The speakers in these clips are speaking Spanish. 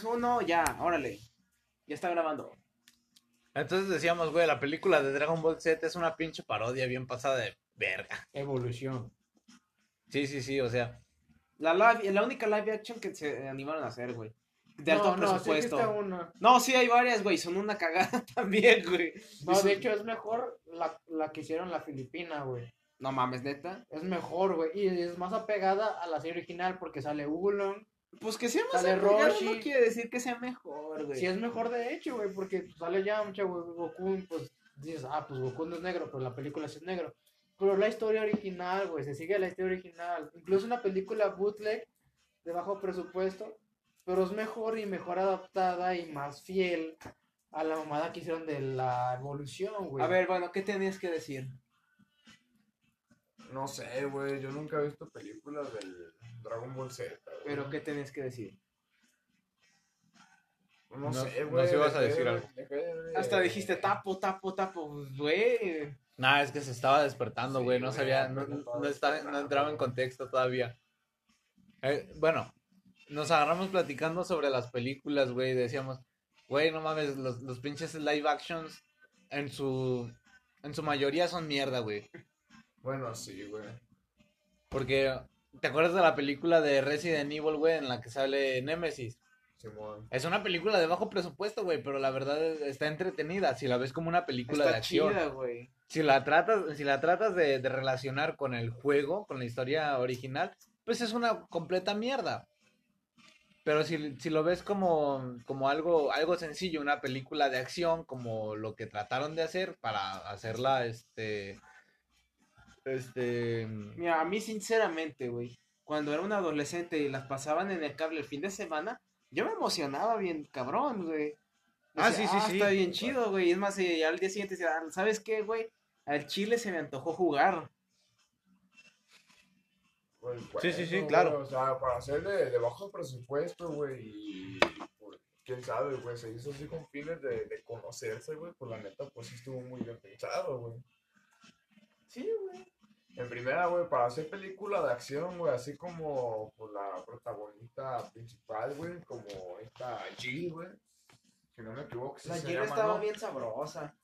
uno, ya, órale. Ya está grabando. Entonces decíamos, güey, la película de Dragon Ball Z es una pinche parodia bien pasada de verga. Evolución. Sí, sí, sí, o sea. La, live- la única live action que se animaron a hacer, güey. De alto no, no, sí presupuesto. una. No, sí hay varias, güey. Son una cagada también, güey. No, de hecho es mejor la, la que hicieron la Filipina, güey. No mames, neta. Es mejor, güey. Y es más apegada a la serie original porque sale Ulon. Pues que sea más Sale Roshi. no quiere decir que sea mejor, güey. Sí es mejor de hecho, güey, porque sale Yamcha, güey, Goku, pues dices, ah, pues Goku no es negro, pero la película sí es negro. Pero la historia original, güey, se sigue la historia original. Incluso una película bootleg de bajo presupuesto, pero es mejor y mejor adaptada y más fiel a la mamada que hicieron de la evolución, güey. A ver, bueno, ¿qué tenías que decir? No sé, güey, yo nunca he visto películas del Dragon Ball Z. güey. Pero, ¿qué tenías que decir? No, No- sé, no güey. si ibas a dejé- decir algo. dejé de- Hasta dijiste tapo, tapo, tapo, pues, güey. Nah, es que se estaba despertando, Sí, güey. no güey, sabía, no, estaba no estaba- no despertando, entraba en güey. contexto todavía. Eh, bueno, nos agarramos platicando sobre las películas, güey. Decíamos, güey, no mames, los, los pinches live actions en su, en su mayoría son mierda, güey. Bueno, sí, güey. Porque, ¿te acuerdas de la película de Resident Evil, güey, en la que sale Nemesis? Simón. Es una película de bajo presupuesto, güey, pero la verdad es- está entretenida. Si la ves como una película de acción. chida, güey. si la tratas, si la tratas de, de relacionar con el juego, con la historia original, pues es una completa mierda. Pero si, si lo ves como, como algo, algo sencillo, una película de acción, como lo que trataron de hacer para hacerla, este, este, Mira, a mí sinceramente, güey, cuando era un adolescente y las pasaban en el cable el fin de semana, yo me emocionaba bien cabrón, güey. Ah, sí, sí, sí. Está bien chido, güey. Es más, y al día siguiente decía, "Ah, ¿sabes qué, güey? Al chile se me antojó jugar. Pues, Sí, sí, sí, claro. güey, O sea, para hacer de, de bajo presupuesto, güey, y pues, quién sabe, güey, se hizo así con fines de, de conocerse, güey, pues la neta, pues sí estuvo muy bien pensado, güey. Sí, güey. En primera, güey, para hacer película de acción, güey, así como pues, la protagonista principal, güey, como esta Jill, güey. Si no me equivoco, sí La Jill estaba ¿no? bien sabrosa.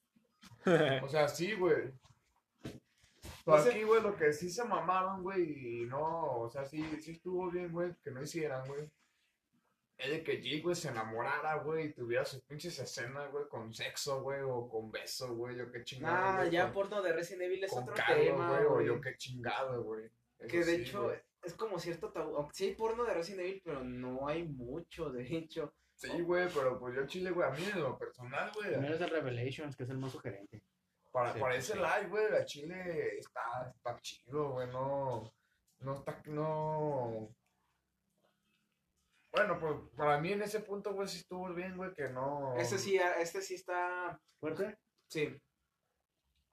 O sea, sí, güey. No Pero sé. aquí, güey, lo que sí se mamaron, güey, y no, o sea, sí, sí estuvo bien, güey, que no hicieran, güey. Es de que Jill, güey, se enamorara, güey, y tuviera sus pinches escenas, güey, con sexo, güey, o con beso, güey, o qué chingado. Ah, ya con, porno de Resident Evil es con otro Carlos, tema, güey, o yo qué chingado, güey. Que de sí, hecho güey. es como cierto tabú. Sí hay porno de Resident Evil, pero no hay mucho, de hecho. Sí, güey, pero pues yo chile, güey, a mí en lo personal, güey, Primero es el Revelations, que es el más sugerente. para, Sí, para pues, ese sí. live, güey, la chile está, está chido, güey, no, no está, no... Bueno, pues para mí en ese punto, güey, sí estuvo bien, güey, que no... Este sí, este sí está. ¿Fuerte? Sí.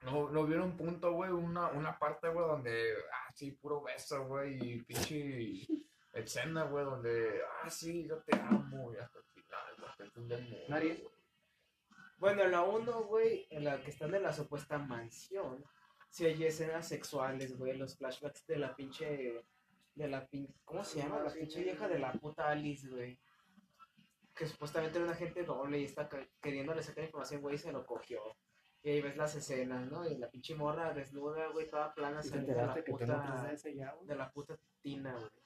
No, no vieron un punto, güey, una, una parte, güey, donde, ah, sí, puro beso, güey, y pinche escena, güey, donde, ah, sí, yo te amo, y hasta el final, güey, hasta el fin del mundo, Nadie- güey. Bueno, en la 1, güey, en la que están en la supuesta mansión, sí hay escenas sexuales, güey, los flashbacks de la pinche. De la pin... ¿Cómo se llama? La pinche vieja de la puta Alice, güey. Que supuestamente era un agente doble y está queriéndole sacar información, güey, y se lo cogió. Y ahí ves las escenas, ¿no? Y la pinche morra desnuda, güey, toda plana, ¿Y te saliendo de la puta. ya? De la puta tina, güey.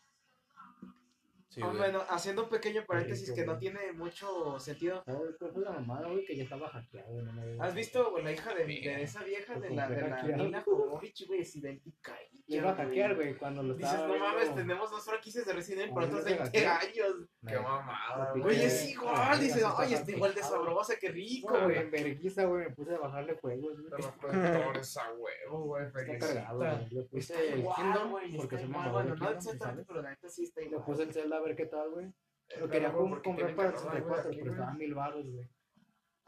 Sí, Ah, güey. bueno, haciendo un pequeño paréntesis qué que no bueno. tiene mucho sentido. ¿Sabes cuál fue la mamada, güey? Que ya estaba hackeado, güey. no me ¿Has visto güey, la hija de, de esa vieja Lo de la, de la. Mila Jovovich, güey? Es idéntica. Le iba a hackear, güey, cuando lo Dices, estaba no mames, tenemos dos franquicias de Resident Evil por otros no se 20 hackeó. años. Qué mamada, Oye, güey. Oye, Eh, es igual. ah, Dices, ay, está está igual de sabrosa, qué rico, No, güey, güey. en vergüenza, güey, me puse a bajarle juegos, güey. Los protectores a huevo, güey, Está cargado, güey. Le puse el güey. porque se me Bueno, no ¿sabes? pero la neta sí está Le igual. puse el Zelda ver qué tal, güey. Lo Pero, quería comprar para el carrera, güey, 64, aquí, pero estaba mil baros, güey.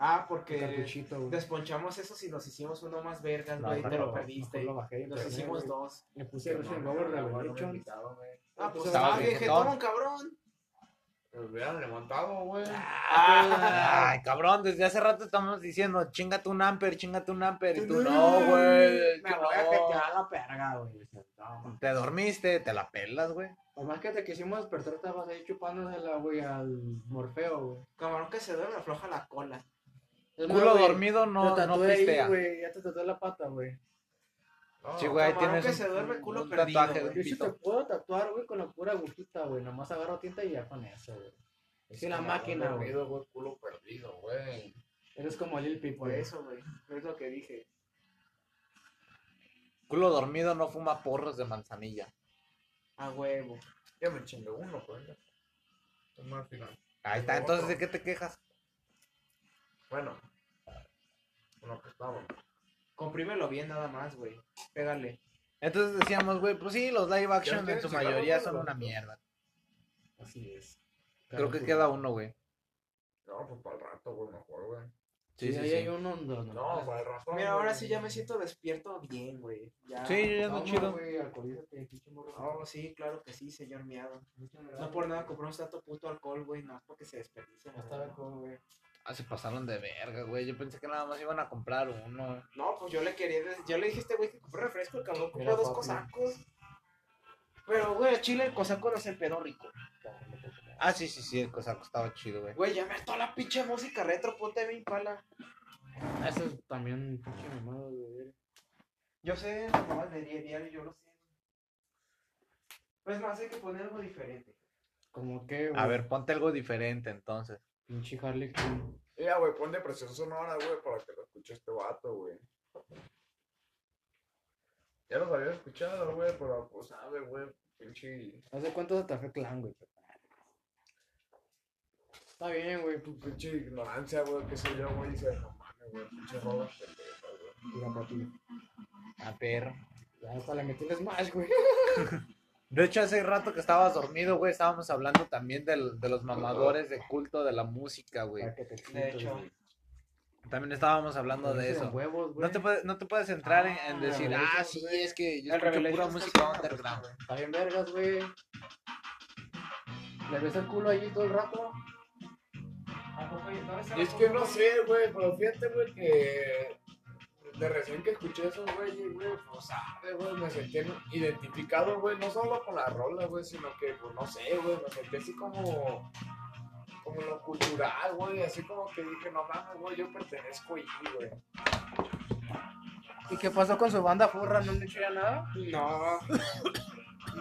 Ah, porque desponchamos esos y nos hicimos uno más vergas, güey, y te lo perdiste. lo Nos hicimos dos. Le puse Resident Evil Revelations. Ah, pues Estaba bien cabrón. Me hubieran levantado, güey. Ah, Ay, cabrón, desde hace rato estamos diciendo, chingate un amper, chingate un amper, y tú No. no, güey. Me que voy a no". jetear a la perga, güey. Te dormiste, te la pelas, güey. Por más que te quisimos despertar, estabas ahí chupándosela, güey, al Morfeo, güey. Camarón que se duerme afloja la cola. Culo güey, dormido no, te no pistea. güey, ya te tatué la pata, güey. no, Sí, güey, ahí Camarón tienes que se duerme culo un perdido, tatuaje güey. Yo sí te puedo tatuar, güey, con la pura agujita, güey. Nomás agarro tinta y ya con eso, güey. Es como máquina, güey. dormido, güey, culo perdido, güey. Eres como Lil Peep, Por güey. eso, güey. Es lo que dije. Culo dormido no fuma porros de manzanilla. A huevo. Ya me chingué uno, pues. Toma al final. Ahí está, entonces, ¿de qué te quejas? Bueno. Bueno, que estábamos. Comprímelo bien nada más, güey. Pégale. Entonces decíamos, güey, pues sí, los live action en su mayoría son una mierda. Así es. Creo que queda uno, güey. No, pues para el rato, güey, mejor, güey. Sí, ahí hay uno de los No, el rato. Mira, ahora güey. sí ya me siento despierto bien, güey. Ya. Sí, ya Toma, chido. güey, alcoholízate. Oh, sí, claro que sí, señor miado. No por nada compramos tanto puto alcohol, güey. No, porque se desperdicia. Ya está alcohol, güey. Ah, se pasaron de verga, güey. Yo pensé que nada más iban a comprar uno. No, pues yo le quería. Yo le dije a este güey que compré refresco. El cabrón compró dos papi. cosacos. Pero, güey, a Chile el cosaco no es el pedo rico. Ah, sí, sí, sí, el cosaco estaba chido, güey. Güey, ya me hartó la pinche música retro. Ponte mi pala. Eso es también pinche mamado, güey. Yo sé, mamá de día diario, yo lo sé. Pues más, hay que poner algo diferente. Como que, güey. A ver, ponte algo diferente entonces. Pinche Harley Quinn. Ya, güey, pon depresión sonora, güey, para que lo escuche este vato, güey. Ya los había escuchado, güey, pero pues sabe, güey, pinche. ¿Hace cuánto se fue clan, güey? Está bien, güey. pues, pues, Pinche ignorancia, güey, que sé yo, güey, dice, no mames, güey, pinche rolas pendejas, güey. Mira, papi. A perro. Ya hasta le metí el smash, güey. De hecho, hace rato que estabas dormido, güey, estábamos hablando también del- de los mamadores de culto de la música, güey. De hecho. También estábamos hablando de eso. huevos. No te, puedes, no te puedes entrar en, en Ah, decir, ah, sí, es que yo El escucho pura música underground. Está bien vergas, güey. ¿Le ves el culo allí todo el rato? Y es que no sé, güey, pero fíjate, güey, que de recién que escuché esos güeyes, güey, pues sabe, güey, me sentí identificado, güey, no solo con la rola, güey, sino que, pues no sé, güey, me sentí así como, como lo cultural, güey, así como que dije, no mames, güey, yo pertenezco ahí, güey. ¿Y qué pasó con su banda furra? ¿No han hecho ya nada? No.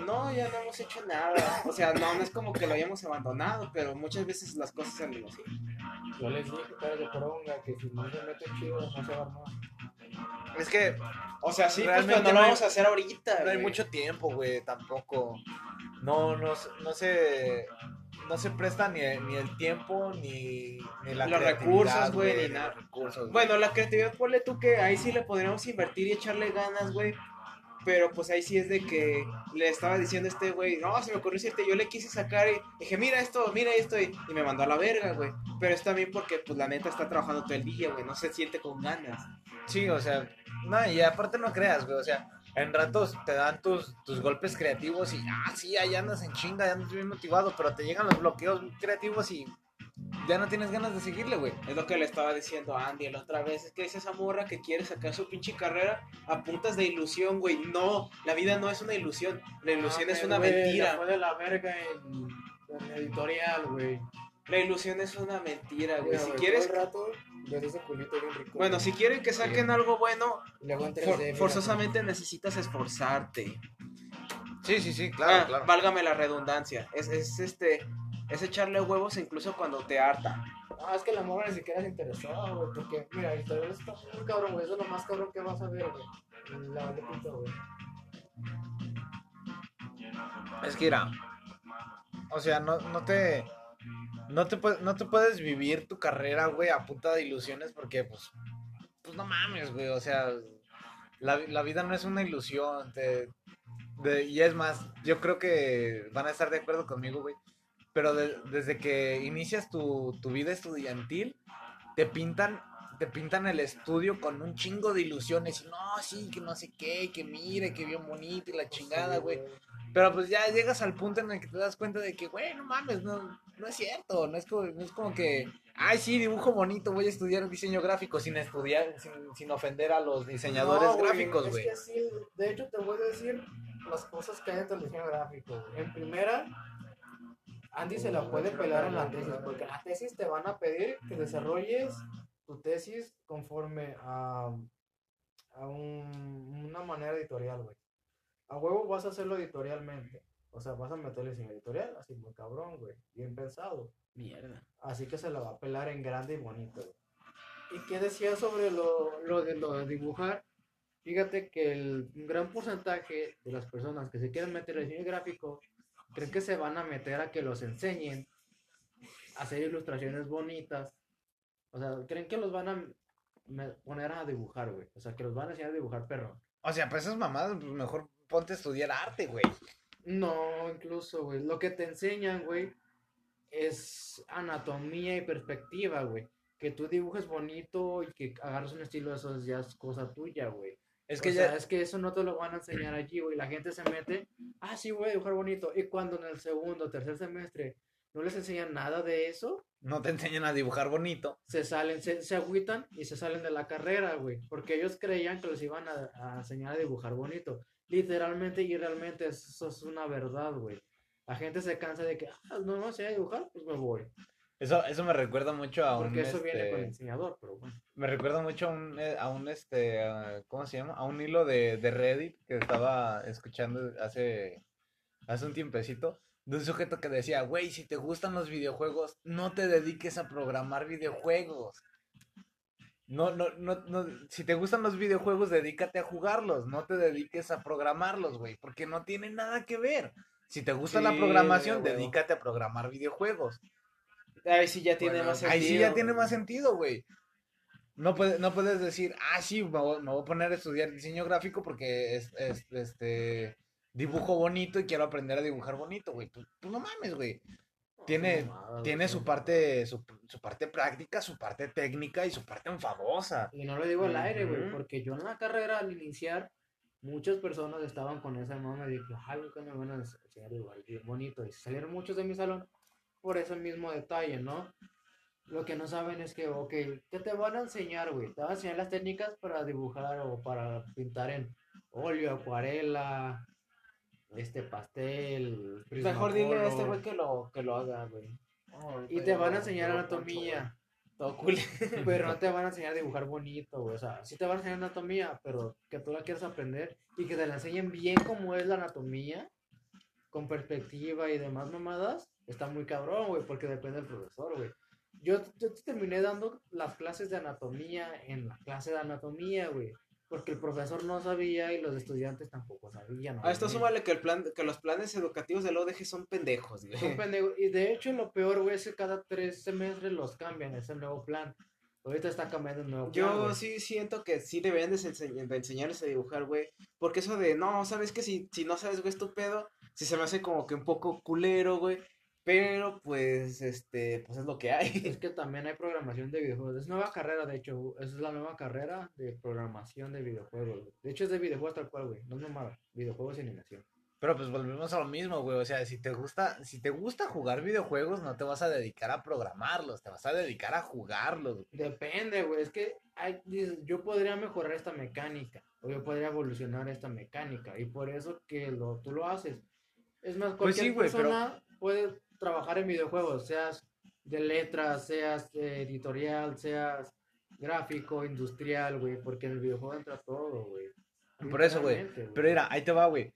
No, ya no hemos hecho nada. O sea, no, no es como que lo hayamos abandonado, pero muchas veces las cosas salen así. Yo les dije, cara de poronga, que si no se mete chido, no se va a armar. Es que O sea, sí, pues, Realmente pero no no lo hay- vamos a hacer ahorita. no hay mucho tiempo, güey, tampoco. No, no, se- no se... No se presta ni, ni el tiempo ni, ni la Los recursos, güey, ni nada. recursos. Bueno, la creatividad, ponle tú que ahí sí le podríamos invertir y echarle ganas, güey. Pero pues ahí sí es de que le estaba diciendo a este güey, no, se me ocurrió decirte, yo le quise sacar y dije, mira esto, mira esto, y, me mandó a la verga, güey. Pero es también porque, pues la neta está trabajando todo el día, güey, no se siente con ganas. Sí, o sea, no, y aparte no creas, güey, o sea, en ratos te dan tus, tus golpes creativos y, ah, sí, ahí andas en chinga, ya andas bien motivado, pero te llegan los bloqueos creativos y ya no tienes ganas de seguirle, güey. Es lo que le estaba diciendo a Andy la otra vez. Es que es esa morra que quiere sacar su pinche carrera a puntas de ilusión, güey. No, la vida no es una ilusión. La ilusión es Ah, una mentira. Fue de la verga en, en editorial, güey. La ilusión es una mentira, güey. Si quieres. todo el rato ves ese culito bien rico. Bueno, si quieren que saquen algo bueno, Y luego en 3D, for- mira. forzosamente necesitas esforzarte. Sí, sí, sí, Ah, claro, claro. Válgame la redundancia. Es, es este. Es echarle huevos incluso cuando te harta. No, es que la morra ni siquiera se interesó, güey. Porque, mira, el editorial está muy cabrón, güey. Eso es lo más cabrón que vas a ver, güey. La vale pito, güey. Es que mira, o sea, no, no te, no te, puedes- no te puedes vivir tu carrera, güey, a punta de ilusiones porque, pues, pues no mames, güey, o sea, la, la vida no es una ilusión, te- de- y es más, yo creo que van a estar de acuerdo conmigo, güey, pero de- desde que inicias tu, tu vida estudiantil, te pintan, te pintan el estudio con un chingo de ilusiones, y no, sí, que no sé qué, que mire, que bien bonito y la chingada, Sí, güey. Pero pues ya llegas al punto en el que te das cuenta de que, güey, no mames, no, no es cierto. No es, como, no es como que, ay, sí, dibujo bonito, voy a estudiar diseño gráfico sin estudiar, sin, sin ofender a los diseñadores No, güey, gráficos, güey. Es que así, de hecho, te voy a decir, las cosas que hay dentro del diseño gráfico. En primera, Andy se la puede pelar en la tesis, porque en la tesis te van a pedir que desarrolles tu tesis conforme a, a un- una manera editorial, güey. A huevo vas a hacerlo editorialmente. O sea, vas a meterle diseño editorial, así muy cabrón, güey. Bien pensado. Mierda. Así que se la va a pelar en grande y bonito. güey. ¿Y qué decía sobre lo, lo de lo de dibujar? Fíjate que el un gran porcentaje de las personas que se quieren meter en diseño gráfico creen que se van a meter a que los enseñen a hacer ilustraciones bonitas. O sea, creen que los van a poner a dibujar, güey. O sea, que los van a enseñar a dibujar perro. O sea, pues esas mamadas, pues mejor ponte a estudiar arte, güey. No, incluso, güey. Lo que te enseñan, güey, es anatomía y perspectiva, güey. Que tú dibujes bonito y que agarres un estilo, eso es ya es cosa tuya, güey. Es O que sea, ya, es que eso no te lo van a enseñar allí, güey. La gente se mete, ah, sí, voy a dibujar bonito. Y cuando en el segundo tercer semestre no les enseñan nada de eso, no te enseñan a dibujar bonito. se salen, se, se agüitan y se salen de la carrera, güey. Porque ellos creían que les iban a, a enseñar a dibujar bonito. Literalmente y realmente eso es una verdad, güey. La gente se cansa de que, ah, no me sé a dibujar, pues me voy. Eso, eso me recuerda mucho a un, Porque eso viene este, con el diseñador, pero bueno. me recuerda mucho a un, eh, a un, este, ¿cómo se llama? A un hilo de, de Reddit que estaba escuchando hace, hace un tiempecito. De un sujeto que decía, güey, si te gustan los videojuegos, no te dediques a programar videojuegos. No, no, no, no, si te gustan los videojuegos, dedícate a jugarlos, no te dediques a programarlos, güey, porque no tiene nada que ver. Si te gusta la programación, dedícate a programar videojuegos. Ahí sí ya tiene Bueno, más sentido. Ahí sí ya tiene güey. más sentido, güey. No, puede- no puedes decir, ah, sí, me voy, me voy a poner a estudiar diseño gráfico porque es, es- este dibujo bonito y quiero aprender a dibujar bonito, güey. Pues, pues no mames, güey. Tiene, tiene su parte, su, su parte práctica, su parte técnica y su parte enfadosa. Y no lo digo al aire, güey, Ujú. porque yo en la carrera al iniciar, muchas personas estaban con esa mama de que, ay, nunca me van a enseñar dibujar bien bonito. Y salieron muchos de mi salón por ese mismo detalle, ¿no? Lo que no saben es que, ok, ¿qué te van a enseñar, güey? Te van a enseñar las técnicas para dibujar o para pintar en óleo, acuarela, este pastel, Mejor dile a este güey que lo, que lo haga, güey. Y te van a enseñar anatomía. Todo cool. Pero no te van a enseñar a dibujar bonito, güey. O sea, sí te van a enseñar anatomía, pero que tú la quieras aprender y que te la enseñen bien como es la anatomía, con perspectiva y demás mamadas, está muy cabrón, güey, porque depende del profesor, güey. Yo, yo te terminé dando las clases de anatomía en la clase de anatomía, güey. Porque el profesor no sabía y los estudiantes tampoco sabían. A esto súmale que, el plan, que los planes educativos del ODG son pendejos, güey. Son pendejos. Y de hecho, lo peor, güey, es que cada tres semestres los cambian. Es el nuevo plan. Ahorita está cambiando el nuevo. Yo sí siento que sí deberían de, ense- de enseñarles a dibujar, güey. Porque eso de, no, ¿sabes que Si, si no sabes, güey, es tu pedo, sí se me hace como que un poco culero, güey. Pero, pues, este, pues es lo que hay. Es que también hay programación de videojuegos. Es nueva carrera, de hecho. Esa es la nueva carrera de programación de videojuegos. güey. De hecho, es de videojuegos tal cual, güey. No es mamada. Videojuegos y animación. Pero pues volvemos a lo mismo, güey. O sea, si te gusta, si te gusta jugar videojuegos, no te vas a dedicar a programarlos, te vas a dedicar a jugarlos. güey. Depende, güey. Es que hay, yo podría mejorar esta mecánica. O yo podría evolucionar esta mecánica. Y por eso que lo, tú lo haces. Es más, Pues cualquier sí, güey, pero- persona puede trabajar en videojuegos. Seas de letras, seas eh, editorial, seas gráfico, industrial, güey. Porque en el videojuego entra todo, güey. Por eso, güey. Pero mira, ahí te va, güey.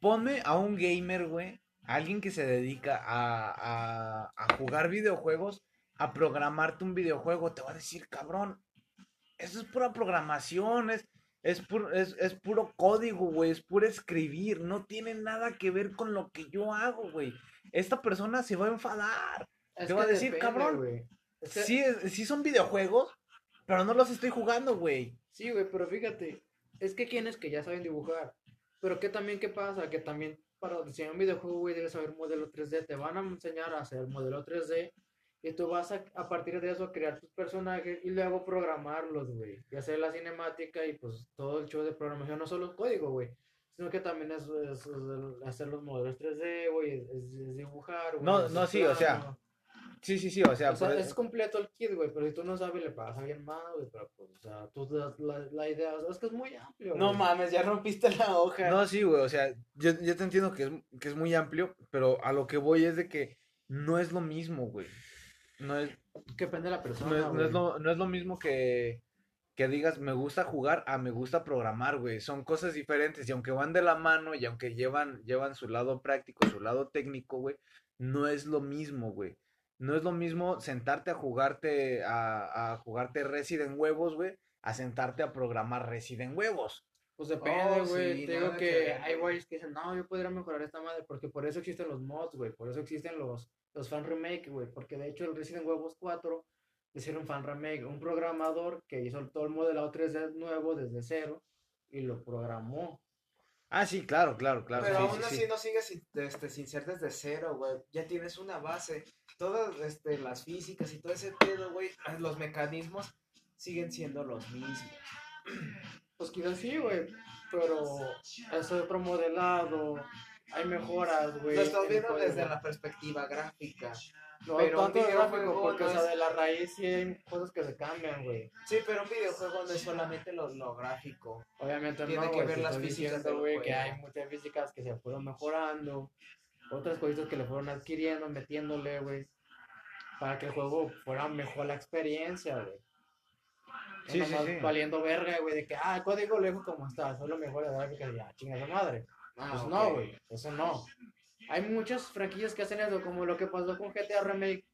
Ponme a un gamer, güey, a alguien que se dedica a, a, a jugar videojuegos, a programarte un videojuego, te va a decir, cabrón, eso es pura programación, es, es, puro, es, es puro código, güey, es puro escribir, no tiene nada que ver con lo que yo hago, güey. Esta persona se va a enfadar. Es Te va a decir, depende, cabrón, güey. Es que- Sí, sí son videojuegos, pero no los estoy jugando, güey. Sí, güey, pero fíjate, es que quienes que ya saben dibujar, pero que también, ¿qué pasa? Que también para diseñar un videojuego, güey, debes saber modelo 3D, te van a enseñar a hacer modelo 3D y tú vas a, a partir de eso crear tus personajes y luego programarlos, güey, y hacer la cinemática y pues todo el show de programación, no solo el código, güey, sino que también es, es- es hacer los modelos 3D, güey, es, es dibujar, güey. No, no, sí, o sea, plano. Sí, sí, sí, o sea, o sea, por- es completo el kit, güey, pero si tú no sabes, le pagas a alguien más, güey, pero pues, o sea, tú te das la, la idea, o sea, es que es muy amplio, No güey. mames, ya rompiste la hoja. No, sí, güey, o sea, yo, yo te entiendo que es, que es muy amplio, pero a lo que voy es de que no es lo mismo, güey. No es, Que depende de la persona, no es, no güey. es lo, no es lo mismo que, que digas me gusta jugar a me gusta programar, güey. Son cosas diferentes y aunque van de la mano y aunque llevan, llevan su lado práctico, su lado técnico, güey, no es lo mismo, güey. No es lo mismo sentarte a jugarte, a, a jugarte Resident Huevos, güey, a sentarte a programar Resident Huevos. Pues depende, Oh, güey. sí, Te digo nada que que hay güey. güeyes que dicen, no, yo podría mejorar esta madre, porque por eso existen los mods, güey. Por eso existen los, los fan remake, güey. Porque de hecho el Resident Evil 4 hicieron fan remake. Un programador que hizo todo el modelado 3D nuevo desde cero y lo programó. Ah, sí, claro, claro, claro. Pero sí, aún sí, así sí. no sigues sin, este, sin ser desde cero, güey. Ya tienes una base. Todas este, las físicas y todo ese pedo, güey, los mecanismos siguen siendo los mismos. Pues quizás sí, güey. Pero es otro modelado. Hay mejoras, güey. Lo estás viendo desde la perspectiva gráfica. No pero un tanto gráfico, videojuego porque no o sea, es- de la raíz sí hay cosas que se cambian, güey. Sí, pero un videojuego no es solamente lo, lo gráfico. Obviamente Tiene no, que güey, ver las físicas güey, que hay muchas físicas que se fueron mejorando, otras cositas que le fueron adquiriendo, metiéndole, güey, para que el juego fuera mejor la experiencia, güey. Sí, sí, sí. Valiendo verga, güey, de que, ah, el código lo dejo como está, solo mejor de gráfica, ya, chinga esa madre. Ah, Pues ok. no, güey, eso no. Hay muchas franquillas que hacen eso, como lo que pasó con GTA Remake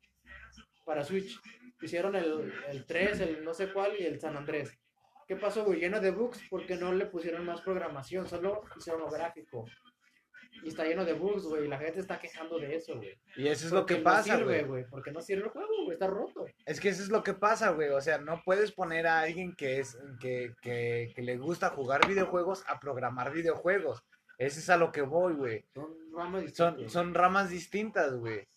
para Switch. Hicieron el, el 3, el no sé cuál y el San Andrés. ¿Qué pasó, güey? Lleno de bugs porque no le pusieron más programación, solo hicieron lo gráfico. Y está lleno de bugs, güey, y la gente está quejando de eso, güey. Y eso es lo que pasa, güey. Porque no sirve el juego, güey, está roto. Es que eso es lo que pasa, güey. O sea, no puedes poner a alguien que es que, que, que le gusta jugar videojuegos a programar videojuegos. Ese es a lo que voy, güey. Son ramas Son, distintas. son ramas distintas, güey.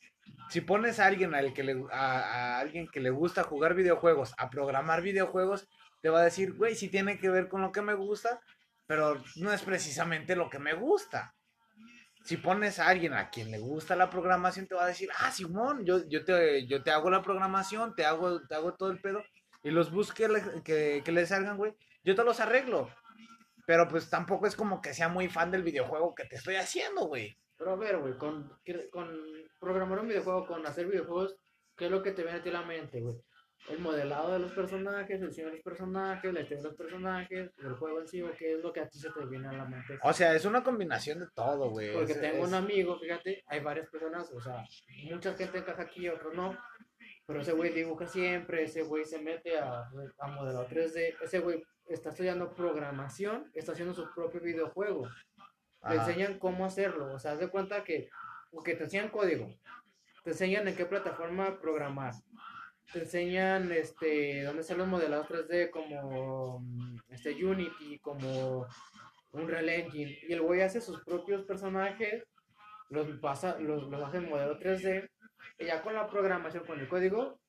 Si pones a alguien al que le, a, a alguien que le gusta jugar videojuegos a programar videojuegos, te va a decir, güey, sí tiene que ver con lo que me gusta, pero no es precisamente lo que me gusta. Si pones a alguien a quien le gusta la programación, te va a decir, ah, Simón, yo, yo, te, yo te hago la programación, te hago, te hago todo el pedo, y los bugs que le, que, que le salgan, güey, yo te los arreglo. Pero pues tampoco es como que sea muy fan del videojuego que te estoy haciendo, güey. Pero a ver, güey, con, con programar un videojuego, con hacer videojuegos, ¿qué es lo que te viene a a la mente, güey? El modelado de los personajes, el diseño de los personajes, la historia de los personajes, el juego en sí, o qué es lo que a ti se te viene a la mente. O sea, es una combinación de todo, güey. Porque Es- tengo es- un amigo, fíjate, hay varias personas, o sea, mucha gente encaja aquí, otros no. Pero ese güey dibuja siempre, ese güey se mete a, a modelado 3D, ese güey está estudiando programación, está haciendo su propio videojuego. Te Ajá. enseñan cómo hacerlo, o sea, haz de cuenta que, que te enseñan código, te enseñan en qué plataforma programar, te enseñan este dónde están los modelados 3D como mm, este Unity, como Unreal Engine, y el güey hace sus propios personajes, los pasa, los, los hace en modelo 3D, y ya con la programación, con el código,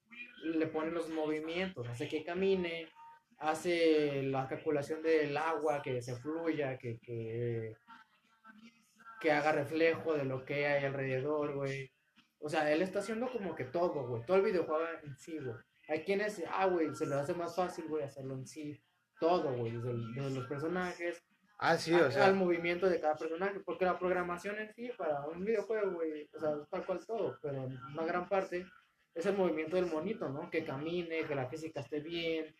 le pone los movimientos, hace que camine, hace la calculación del agua, que se fluya, que, que, que haga reflejo de lo que hay alrededor, güey. O sea, él está haciendo como que todo, güey. Todo el videojuego en sí, güey. Hay quienes, ah, güey, se les hace más fácil, güey, hacerlo en sí. Todo, güey. Desde, desde los personajes Ah, sí, a- o sea. al movimiento de cada personaje. Porque la programación en sí, para un videojuego, güey, o sea, es tal cual todo. Pero una gran parte es el movimiento del monito, ¿no? Que camine, que la física esté bien.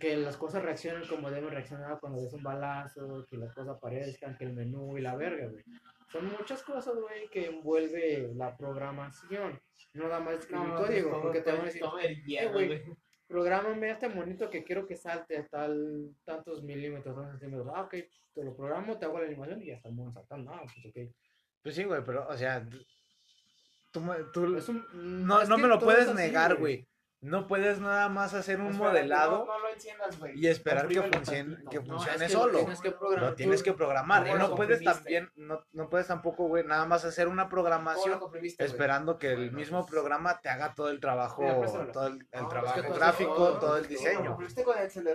Que las cosas reaccionen como deben reaccionar cuando des un balazo, que las cosas aparezcan, que el menú y la verga, güey. Son muchas cosas, güey, que envuelve la programación. No nada más escribir No, código, todo- porque te van a decir, hierro, güey, este monito que quiero que salte a tal, tantos milímetros, tantos centímetros. Ah, ok, te lo programo, te hago la animación y ya está el mono saltando. Ah, pues ok. Pues sí, güey, pero, o sea. Tú, tú- un- no no me lo puedes así, negar, güey. No puedes nada más hacer un modelado No, no lo enciendas, güey. y esperar que funcione, que No, funcione es que solo. Tienes que. Lo tienes que programar. ¿Cómo Y no puedes también, no, no puedes tampoco, güey, nada más hacer una ¿Cómo lo programación esperando que el mismo pues- programa te haga todo el trabajo, Mira, todo el, es trabajo que gráfico, todo, todo el ¿no? ¿Lo diseño.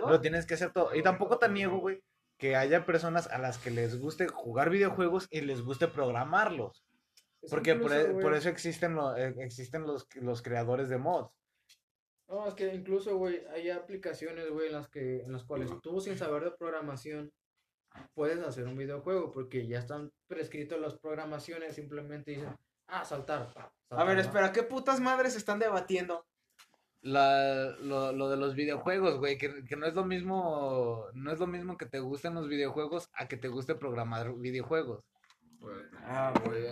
Lo tienes que hacer todo. Y tampoco te niego, güey, que haya personas a las que les guste jugar videojuegos y les guste programarlos. Es Porque incluso, e- por eso existen, lo- eh, existen los, los creadores de mods. No, es que incluso, güey, hay aplicaciones, güey, en las que, en las cuales tú sin saber de programación puedes hacer un videojuego porque ya están prescritos las programaciones, simplemente dicen, ah, saltar. pa, A ver, espera, ¿qué putas madres están debatiendo? La, lo, lo de los videojuegos, güey, que, que no es lo mismo, no es lo mismo que te gusten los videojuegos a que te guste programar videojuegos. Pues, Ah, güey.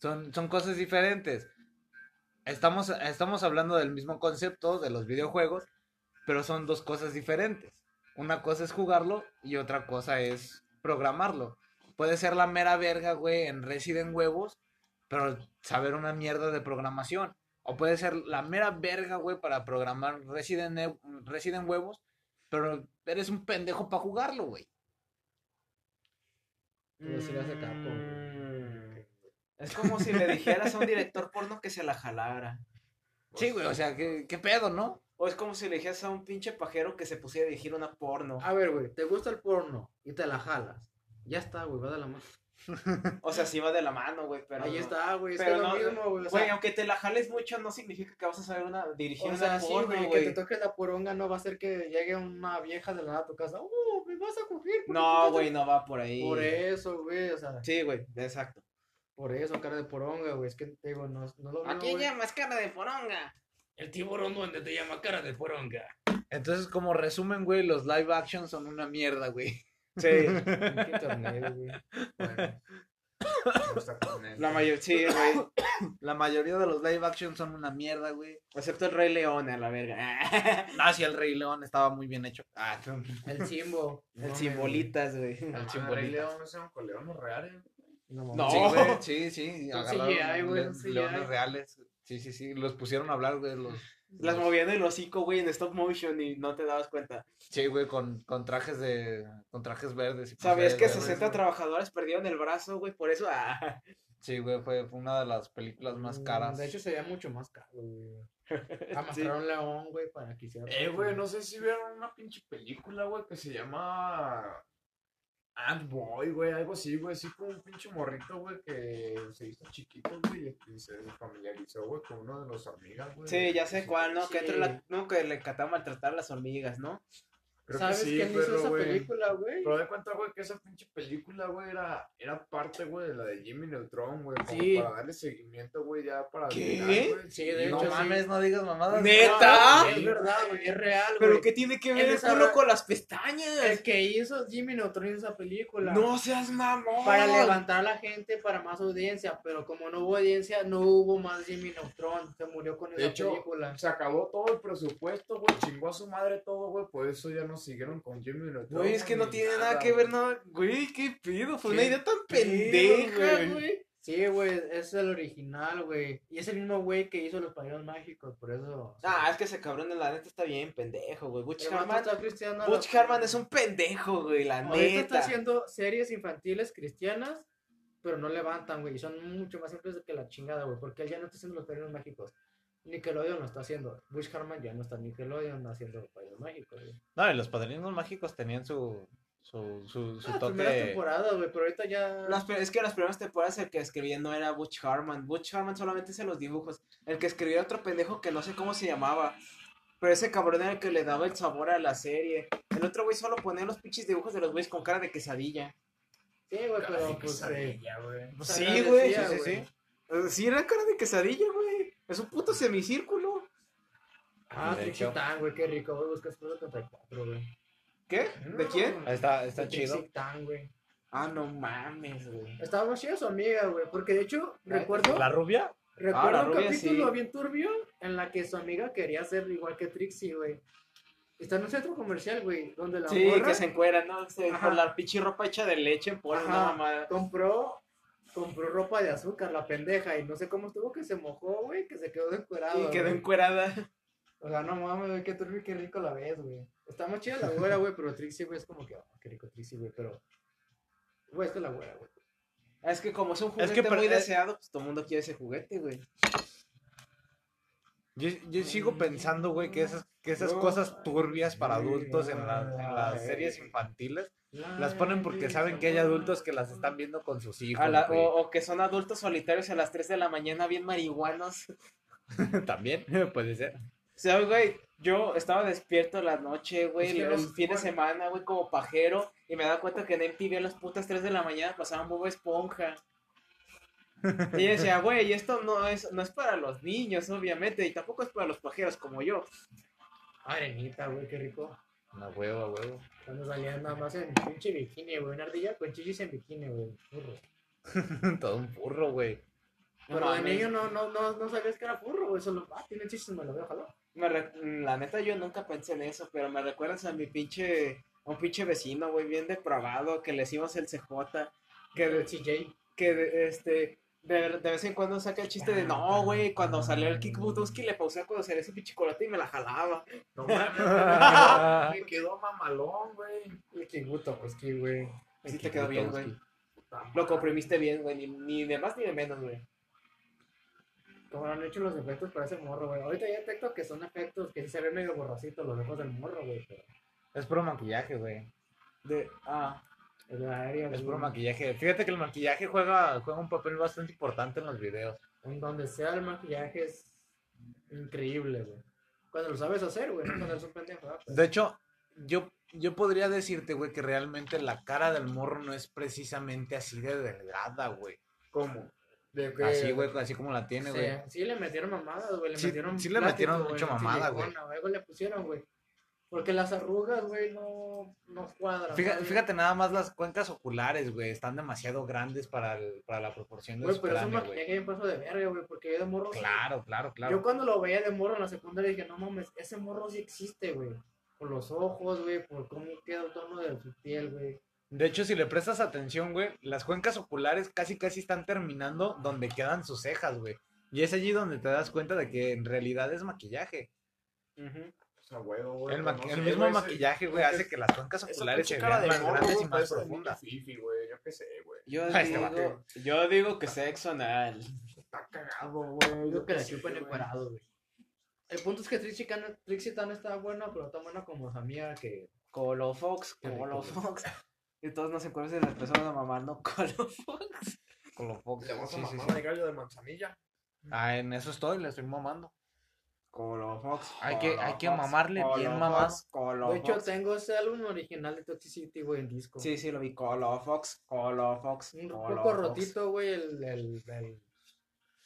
Son, son cosas diferentes. Estamos, estamos hablando del mismo concepto de los videojuegos, pero son dos cosas diferentes. Una cosa es jugarlo y otra cosa es programarlo. Puede ser la mera verga, güey, en Resident Huevos, pero saber una mierda de programación. O puede ser la mera verga, güey, para programar Resident, Resident Huevos, pero eres un pendejo para jugarlo, güey. Sí le hace capo, güey. Es como si le dijeras a un director porno que se la jalara. Sí, güey, o sea, ¿qué, qué pedo, no? O es como si le dijeras a un pinche pajero que se pusiera a dirigir una porno. A ver, güey, ¿te gusta el porno y te la jalas? Ya está, güey, va de la mano. O sea, sí va de la mano, güey, pero. Ahí no. está, güey, es que lo mismo, güey. O Güey, aunque te la jales mucho, no significa que vas a saber una, dirigir o sea, una sí, porno, güey, que te toques la poronga no va a ser que llegue una vieja de la nada a tu casa. ¡Uh, me vas a coger! ¿por qué No, te- güey, no va por ahí. Por eso, güey, o sea, Sí, güey, exacto. Por eso, cara de poronga, güey, es que te digo, no, no lo ¿A mismo, quién güey. llamas cara de poronga? El tiburón duende te llama cara de poronga. Entonces, como resumen, güey, los live action son una mierda, güey. Sí. Internet, güey. Bueno. La mayor, sí, güey. La mayoría de los live action son una mierda, güey. Excepto el Rey León, a la verga. Ah, sí, el Rey León estaba muy bien hecho. Ah, El Simbo. No El simbolitas, güey. el Ah, Rey simbolito. León, no son con leones reales. No. Sí, güey, sí, sí. Agarraron CGI, güey, le- son CGI. leones reales. Sí, sí, sí. Los pusieron a hablar, güey. Los... Las movían el hocico, güey, en stop motion y no te dabas cuenta. Sí, güey, con, con trajes de. con trajes verdes. y ¿Sabías que verdes, 60 güey. trabajadores perdieron el brazo, güey? Por eso, ah. Sí, güey, fue, fue una de las películas más caras. Mm, De hecho, sería mucho más caro, güey. Amasar a un león, güey, para que hiciera. Eh, güey, no sé si vieron una pinche película, güey, que se llama Ant Boy, güey, algo así, güey, así como un pinche morrito, güey, que se hizo chiquito, güey, y se familiarizó, güey, con uno de los hormigas, güey. Sí, ya sé cuál, ¿no? Que, entre la- no, que le encantaba maltratar a las hormigas, ¿no? Creo ¿Sabes que sí, quién hizo pero, esa güey, película, güey? Pero de cuenta, güey, que esa pinche película, güey, era, era parte, güey, de la de Jimmy Neutron, güey, Sí. para darle seguimiento, güey, ya para el ¿Qué? güey. Sí, de no hecho, sí. mames, no digas mamadas. ¿Neta? Es verdad, güey, es real, ¿Pero güey. qué tiene que ver el con las El pestañas? que hizo Jimmy Neutron hizo esa película. No seas mamón. Para levantar a la gente para más audiencia, pero como no hubo audiencia, no hubo más Jimmy Neutron. Se murió con De esa hecho, película. se acabó todo el presupuesto, güey, chingó a su madre todo, güey, por eso ya no siguieron con Jimmy Neutron. Güey, es que no tiene nada que ver nada. Güey, qué pido. Fue una ¿Qué idea tan pendeja, güey? Sí, güey, es el original, güey. Y es el mismo güey que hizo los padrinos mágicos, por eso. Ah, es que ese cabrón de la neta está bien pendejo, güey. Butch Harman. está. Butch Harman es un pendejo, güey, la Ahorita está neta. haciendo series infantiles cristianas, pero no levantan, güey. Y son mucho más simples que la chingada, güey. Porque él ya no está haciendo los padrinos mágicos. Nickelodeon lo está haciendo. Bush Harman ya no está en Nickelodeon haciendo los padrinos mágicos, güey. No, y los padrinos mágicos tenían su. su, su, su primeras toque. temporadas, güey, pero ahorita ya. Las es que las primeras temporadas el que escribía no era Butch Harman. Butch Harman solamente hace los dibujos. El que escribía era otro pendejo que no sé cómo se llamaba. Pero ese cabrón era el que le daba el sabor a la serie. El otro güey solo ponía los pinches dibujos de los güeyes con cara de quesadilla. Sí, güey, pero pues. eh, quesadilla, güey. pues, Sí, güey, sí, sí, sí. Sí, era cara de quesadilla, güey. Es un puto semicírculo. Ah. Tan, güey, qué rico, güey. Buscas por 34, güey. ¿Qué? ¿De quién? Ahí Está, está De chido. Trixie Tan, güey. Ah, no mames, güey. Estaba más chida su amiga, güey. Porque de hecho, recuerdo. ¿La rubia? Recuerdo Ah, la un rubia, capítulo sí. bien turbio en la que su amiga quería ser igual que Trixie, güey. Está en un centro comercial, güey, donde la Sí, morra que se encuera, ¿no? Se- con la pinche ropa hecha de leche en polvo, Ajá. mamada. compró compró ropa de azúcar, la pendeja, y no sé cómo estuvo que se mojó, güey, que se quedó encuerado. Y quedó encuerada. O sea, no mames, güey, qué turbio qué rico la ves, güey. Está más chida la güera, güey, pero Trixie, güey, es como que, oh, qué rico Trixie, güey, pero... Güey, es que la güera, güey. Es que como es un Es juguete que per- muy deseado, pues todo el mundo quiere ese juguete, güey. Yo, yo sigo pensando, güey, que esas, que esas cosas turbias para adultos en, la- en las series infantiles las ponen porque saben que hay adultos que las están viendo con sus hijos. La- o, o que son adultos solitarios a las 3 de la mañana bien marihuanos. También puede ser. O sea, güey, yo estaba despierto la noche, güey, el, se fin de puede. semana, güey, como pajero, y me daba cuenta que en MTV a las putas 3 de la mañana pasaban Bob Esponja. Y yo decía, güey, esto no es, no es para los niños, obviamente, y tampoco es para los pajeros como yo. Arenita, güey, qué rico. Una huevo, a huevo. Cuando salían nada más en pinche bikini, güey. Una ardilla con chichis en bikini, güey. Furro. Todo un burro, güey. No Pero de mames. niño no, no, no, no sabías que era furro, güey. Solo, ah, tiene chichis, me lo. Me re- La neta, yo nunca pensé en eso, pero me recuerdas a mi pinche, a un pinche vecino, güey, bien depravado, que le hicimos el CJ, que, El CJ. que de- este de, de vez en cuando saca el chiste de no, güey, cuando salió el Kick Butowski le pausé cuando salió ese pinche chocolate y me la jalaba. No mames, me quedó mamalón, güey. El pues que, güey. Sí te quedó bien, güey. Lo comprimiste bien, güey, ni, ni de más ni de menos, güey. Como han hecho los efectos para ese morro, güey. Ahorita ya detecto que son efectos que sí se ven medio borrositos los ojos del morro, güey. Pero Es puro maquillaje, güey. De, ah, Es puro maquillaje. Fíjate que el maquillaje juega, juega un papel bastante importante en los videos. En donde sea el maquillaje es increíble, güey. Cuando lo sabes hacer, güey, no cuando eres un pendejo. Pues, De hecho, yo, yo podría decirte, güey, que realmente la cara del morro no es precisamente así de delgada, güey. ¿Cómo? De que- Así, güey, así como la tiene, güey. sí le metieron mamadas, güey. Le Sí- metieron sí le metieron en mamada, güey. le pusieron, güey. Porque las arrugas, güey, no, no cuadran. Fíjate, nada más las cuencas oculares, güey. Están demasiado grandes para, el- para la proporción de Güey, pero es un maquillaje bien paso de verga, güey, porque yo de morro... Claro, claro, Yo claro. cuando lo veía de morro en la secundaria dije, no mames, ese morro sí existe, güey. Por los ojos, güey, por cómo queda el tono de su piel, güey. De hecho, si le prestas atención, güey, las cuencas oculares casi casi están terminando donde quedan sus cejas, güey. Y es allí donde te das cuenta de que en realidad es maquillaje. O huevo, güey, El, no el mismo maquillaje, güey, hace que las cuencas oculares se vean de más morro, grandes y más profundas. Fifi, güey, yo qué sé, güey. Yo digo, yo digo que sexo anal. Está cagado, güey. Yo yo que qué la güey. encuerado, güey. El punto es que Trixie Tan, Trixie Tan está buena, pero tan buena como su amiga que... Colo Fox, Colo. Fox. Y todos nos acuerdan de la persona mamando Colo Fox. Con los Fox. Le vas a Sí, sí, mamar sí. de gallo de manzanilla. Ah, en eso estoy, le estoy mamando. Colo Fox. Hay que- hay que mamarle bien. Colo De hecho, tengo ese álbum original de Toxicity, güey, en disco. Sí, sí, lo vi. Colo Fox, Colo Fox. Un poco rotito, güey, el... el, el-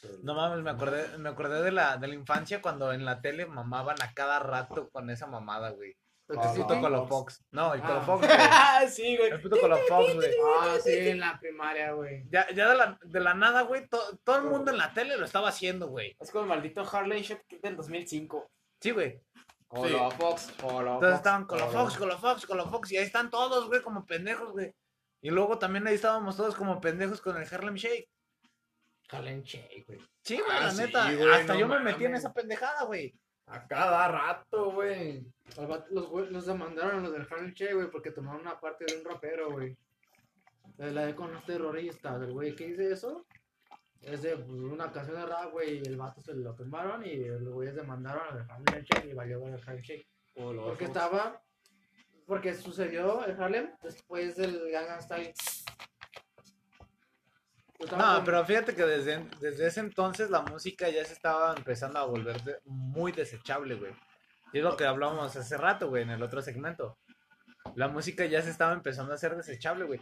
el- No mames, me acordé, me acordé de la, de la infancia cuando en la tele mamaban a cada rato con esa mamada, güey. El puto Colo Fox. No, el Colo Ah. Fox, güey. sí, güey. El puto Colo Fox, güey. Ah, sí, en la primaria, güey. Ya, ya de, la, de la nada, güey, to- todo el mundo en la tele lo estaba haciendo, güey. Es como el maldito Harlem Shake del 2005. Sí, güey. Colo Fox, Colo Entonces Fox. estaban Colo Fox, Colo Fox, Colo Fox, y ahí están todos, güey, como pendejos, güey. Y luego también ahí estábamos todos como pendejos con el Harlem Shake. Harlem Shake, güey. Sí, güey, Ah, la sí, neta. güey, hasta no yo me metí en esa pendejada, güey. A cada rato, güey. Los, güey- los demandaron a los del Harlem Shake, güey, porque tomaron una parte de un rapero, güey. De la de con los terroristas, el güey que dice eso. Es de pues, una canción de rap, güey, y el vato se lo tomaron y los güeyes demandaron al Harlem Shake y valió el Harlem Shake. Porque estaba. Porque sucedió el Harlem después del Gangnam Style. No, pero fíjate que desde, desde ese entonces la música ya se estaba empezando a volver de- muy desechable, güey. Y es lo que hablábamos hace rato, güey, en el otro segmento. La música ya se estaba empezando a hacer desechable, güey.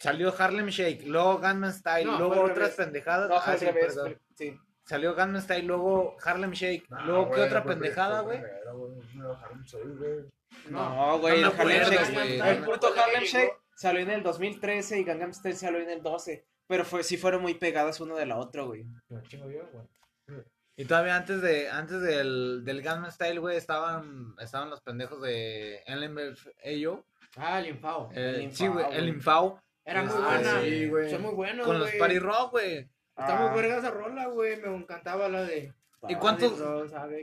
Salió Harlem Shake, luego Gangnam Style, No, luego otras revés. pendejadas. No, Ah, sí, revés, perdón. Sí. Salió Gangnam Style, luego Harlem Shake, luego qué otra pendejada, güey. No, güey, el Harlem Shake. güey. El puto Harlem. Shake salió en el 2013 y Gangnam Style salió en el 12. Pero fue, sí fueron muy pegadas uno de la otra, güey. Lo chingo yo, güey. Y todavía antes de antes del, del Gangnam Style, güey, estaban, estaban los pendejos de LMFAO. Ah, el Infao. Eh, El sí, güey, el. Infao. Era muy Ah, buena. sí, güey. Son muy buenos, Con los güey. Party Rock, güey. Está muy Ah. verga esa rola, güey. Me encantaba la de ¿Y cuánto-.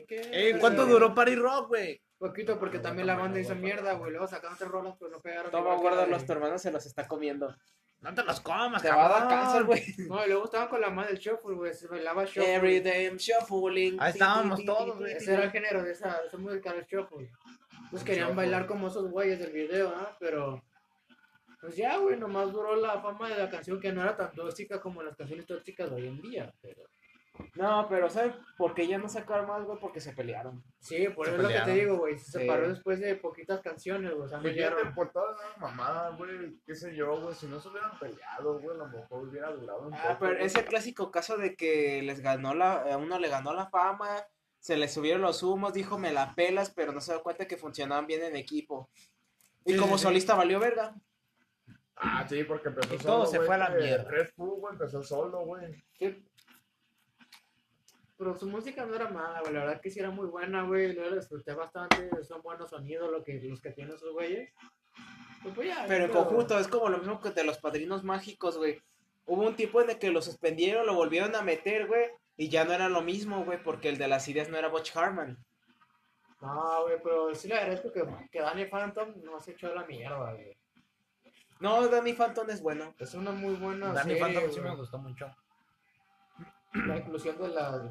Eh, ¿Cuánto duró Party Rock, güey? Poquito, porque No, también no, la banda no, hizo no, mierda, güey. Luego sacaron tres rolas, pero no pegaron. Toma, los de- tu hermano se los está comiendo. No te los comas, Te va a dar cabrón. cáncer, güey. No, y luego estaban con la madre del shuffle, güey. Se bailaba shuffle. Every day I'm shuffling. Ahí estábamos todos, güey. Ese era el género de esa, de esa música del shuffle. Pues querían bailar como esos güeyes del video, ¿ah? Pero. Pues ya, güey, nomás duró la fama de la canción que no era tan tóxica como las canciones tóxicas de hoy en día. Pero... No, pero ¿sabes por qué ya no sacaron más, güey? Porque se pelearon. Sí, por Se eso es lo que te pelearon. digo, güey. Se Sí. separó después de poquitas canciones, güey. O sea, no Fíjate, llegaron. por todas las mamadas, güey, qué sé yo, güey, si no se hubieran peleado, güey, a lo mejor hubiera durado un Ah, poco, pero güey. es el clásico caso de que les ganó la, a uno le ganó la fama, se le subieron los humos, dijo me la pelas, pero no se dio cuenta que funcionaban bien en equipo. Y Sí, como sí, sí. solista valió verga. Ah, sí, porque empezó Y solo, todo se güey, fue a la que mierda. Red Bull, güey, empezó solo, güey. Sí. Pero su música no era mala, güey. La verdad que sí era muy buena, güey. Yo la disfruté bastante. Son buenos sonidos lo que, los que tienen esos güeyes. Pues, pues, ya, Pero en pero- conjunto, es como lo mismo que de los padrinos mágicos, güey. Hubo un tiempo en el que lo suspendieron, lo volvieron a meter, güey. Y ya no era lo mismo, güey, porque el de las ideas no era Butch Harman. No, güey, pero sí le agradezco que, que Danny Phantom no se echó la mierda, güey. No, Danny Phantom es bueno. Es una muy buena Danny serie, Phantom sí güey. me gustó mucho. La inclusión de las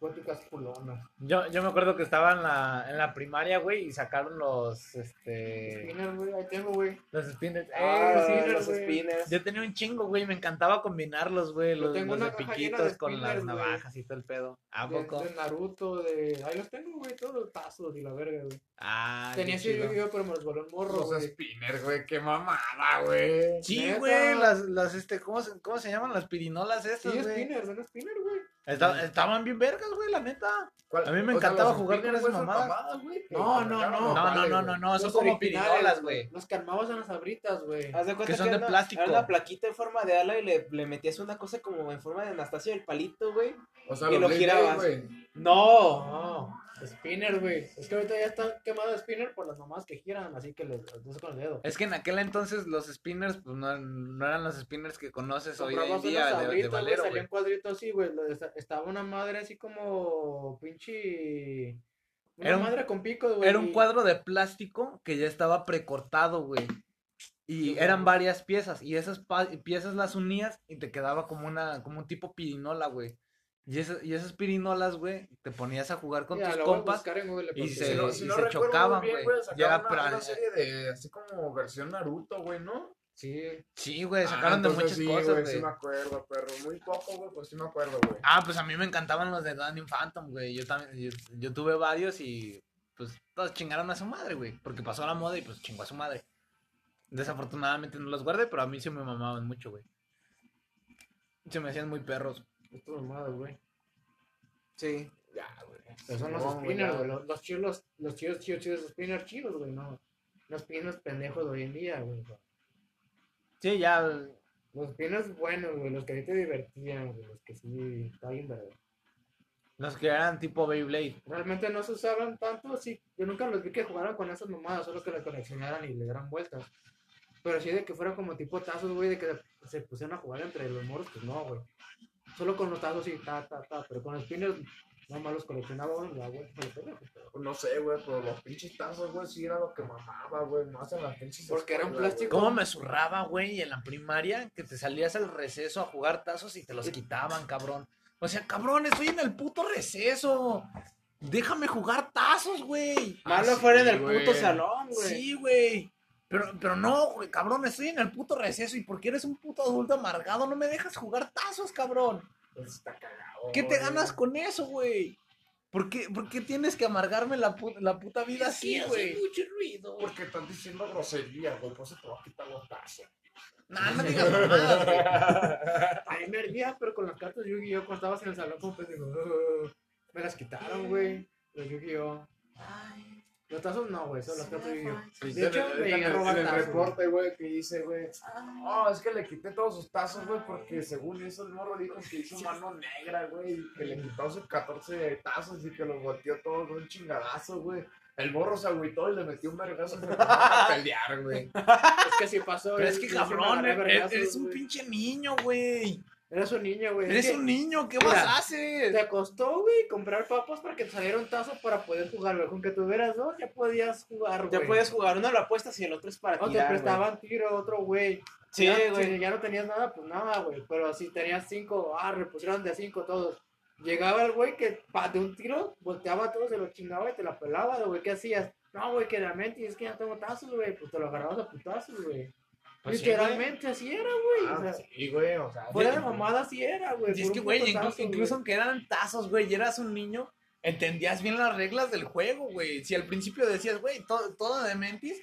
góticas culonas. Yo, yo me acuerdo que estaba en la, en la primaria, güey, y sacaron los, este, Spinner, güey, ahí tengo, güey. los spinners. Ah, Eh, spinners, los spinners. Yo tenía un chingo, güey, me encantaba combinarlos, güey, los, tengo los de piquitos de con las spinners, güey. navajas y todo el pedo. ¿A De, poco? de Naruto, de. Ahí los tengo, güey, todos los tazos y la verga, güey. Ah, Tenía ese. Yu-Gi-Oh, pero me los voló un morro, Los spinners, güey, qué mamada, güey. Sí, güey, las, las, este, ¿cómo se, cómo se llaman? Las pirinolas Sí, estas, güey. Spinner, son Spinner, güey. Esta- estaban bien vergas, güey, la neta. ¿Cuál? A mí me O sea, encantaba jugar con esas mamadas. mamadas, güey, que No, no, no. No, no, no, no, no, son Los como pirinolas, güey. Los que armabas en las abritas, güey. Haz de cuenta Que son de plástico. Era una plaquita en forma de ala y le, le metías una cosa como en forma de Anastasio el palito, güey. O sea, Y lo girabas. No. Spinner, güey. Es que ahorita ya está quemado Spinner por las mamás que giran, así que les les con el dedo. Es que en aquel entonces los spinners, pues no, no eran los spinners que conoces hoy en día de, de valero, salía un cuadrito así, güey. Estaba una madre así como pinche... Una Era un- madre con pico, güey. Era un cuadro de plástico que ya estaba precortado, güey. Y Sí, eran varias piezas. Y esas piezas las unías y te quedaba como una, como un tipo pirinola, güey. Y, esas y esas pirinolas, güey, te ponías a jugar con Mira, tus compas. y se- Si no, y si no se chocaban, güey. Ya, una, pero- una serie de, así como versión Naruto, güey, ¿no? Sí. Sí, güey, Ah, sacaron de muchas sí, cosas, güey, güey. Sí me acuerdo, perro. Muy poco, güey, pues sí me acuerdo, güey. Ah, pues a mí me encantaban los de Danny Phantom, güey. Yo también, yo, yo tuve varios y pues todos chingaron a su madre, güey. Porque pasó la moda y pues chingó a su madre. Desafortunadamente no los guardé, pero a mí sí me mamaban mucho, güey. Se me hacían muy perros. Esto mamado, güey. Sí. Ya, güey. Pero son los No, güey, spinners, güey. Los, los chidos, los, los chidos, chidos, chidos, spinners chidos, güey. No. Los spinners pendejos de hoy en día, güey. Sí, ya. Los spinners buenos, güey. Los que a ti te divertían, güey. Los que sí, está bien, verdad. Los que eran tipo Beyblade. Realmente no se usaban tanto, sí. Yo nunca los vi que jugaran con esas mamadas, solo que las coleccionaran y le dieran vueltas. Pero sí de que fuera como tipo tazos, güey, de que se pusieran a jugar entre los moros, pues no, güey. Solo con los tazos sí, ta, ta, ta. Pero con los spinners, nada más los coleccionaba, güey, ya, güey. No sé, güey, pero los pinches tazos, güey, sí era lo que mamaba, güey, más en las pinches Porque era un plástico. ¿Cómo me zurraba, güey, en la primaria? Que te salías al receso a jugar tazos y te los quitaban, cabrón. O sea, cabrón, estoy en el puto receso. Déjame jugar tazos, güey. Malo sí, fuera en el güey. puto salón, güey. Sí, güey. Pero, pero no, güey, cabrón, estoy en el puto receso y porque eres un puto adulto amargado no me dejas jugar tazos, cabrón. Pues está cagado. ¿Qué te güey. ganas con eso, güey? ¿Por qué, por qué tienes que amargarme la, pu- la puta vida así, güey? mucho ruido. Porque están diciendo grosería, güey, por eso te voy a quitar los tazos. Nah, no digas mamadas, güey. A mí me hervía, pero con las cartas de Yu-Gi-Oh! cuando estabas en el salón como pendejo. Me las quitaron, güey. Los Yu-Gi-Oh! Los tazos no, güey, son las cartas de Yu-Gi-Oh! Sí, De hecho, en el- me llegué a el- robar en el tazos, reporte, güey, que dice, güey. Oh, es que le quité todos sus tazos, güey, porque según eso el morro dijo que hizo mano negra, güey, y que le quitó sus 14 tazos y que los volteó todos de un chingadazo, güey. El morro se agüitó y le metió un vergazo a pelear, güey. Es que así pasó. Pero yo- es que yo sí cabrón, eres, eres un pinche niño, güey. Eres un niño, güey. Es Eres que un niño, ¿qué Mira, más haces? Te costó, güey, comprar papas para que te saliera un tazo para poder jugar, güey. Con que tuvieras dos, ya podías jugar, güey. Ya puedes jugar, uno lo apuestas y el otro es para O te tirar, prestaban tiro, otro, güey. Sí, güey. Si ya no tenías nada, pues nada, güey. Pero si tenías cinco, ah, repusieron de cinco todos. Llegaba el güey que pa, de un tiro volteaba a todos, se lo chingaba y te la pelaba, güey. ¿Qué hacías? No, güey, que realmente es que ya tengo tazos, güey. Pues te lo agarrabas a putazos, güey. Pues sí, Literalmente así era, güey. o Ah, sea, sí, güey, o sea. fuera de mamada así era, güey. Y es que, güey, incluso güey. aunque eran tazos, güey, y eras un niño, entendías bien las reglas del juego, güey. Si al principio decías, güey, todo, todo de mentis,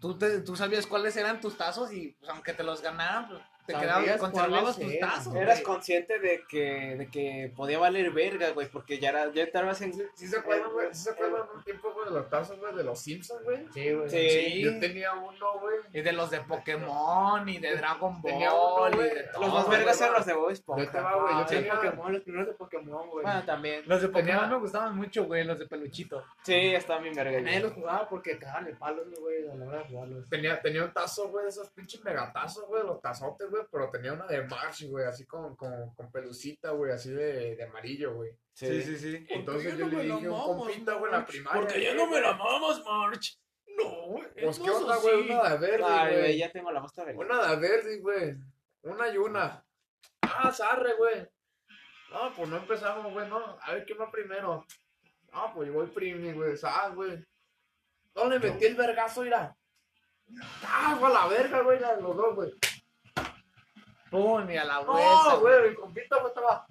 tú, te- tú sabías cuáles eran tus tazos y pues, aunque te los ganaran, pues, te quedabas, conservabas tus tazos. güey. Eras consciente de que, de que podía valer verga, güey, porque ya, era, ya estabas en... ¿Sí, sí se acuerdan, güey? ¿Sí se acuerdan un tiempo, güey, de los tazos, güey, de los Simpsons, güey? Sí, güey. Sí. Sí. Yo tenía uno, güey. Y de los de Pokémon y de Dragon Ball Tenía uno, y de todo. Los más vergas eran los de Bob Yo Esponja. güey. Yo tenía. Pokémon, los primeros de Pokémon, güey. Bueno, también. Los de Pokémon Tenía- me gustaban mucho, güey, los de peluchito. Sí, estaban bien verga. Nadie los jugaba porque cagaban el palo, güey, a la hora de jugarlos. Tenía, tenía un tazo, güey, de esos pinches megatazos, güey, los tazotes, güey, pero tenía una de March, güey, así con, con, con pelucita, güey, así de, de amarillo, güey. Sí, sí. Entonces ya yo no le dije un compita, güey, en la primaria. Porque ya no me la mamas, March. No, güey. Pues qué onda, güey, una de verde, güey, güey. ya tengo la muestra de Una de verde, güey. Una y una. Ah, zarre, güey. No, pues no empezamos, güey, no. A ver quién va primero. No, pues yo voy primi, güey. ¿Sabes, güey? No le metí el vergazo, mira. Ah, a la verga, güey, los dos, güey. Pum, y a la No, vuelta. güey, el compita, güey, estaba.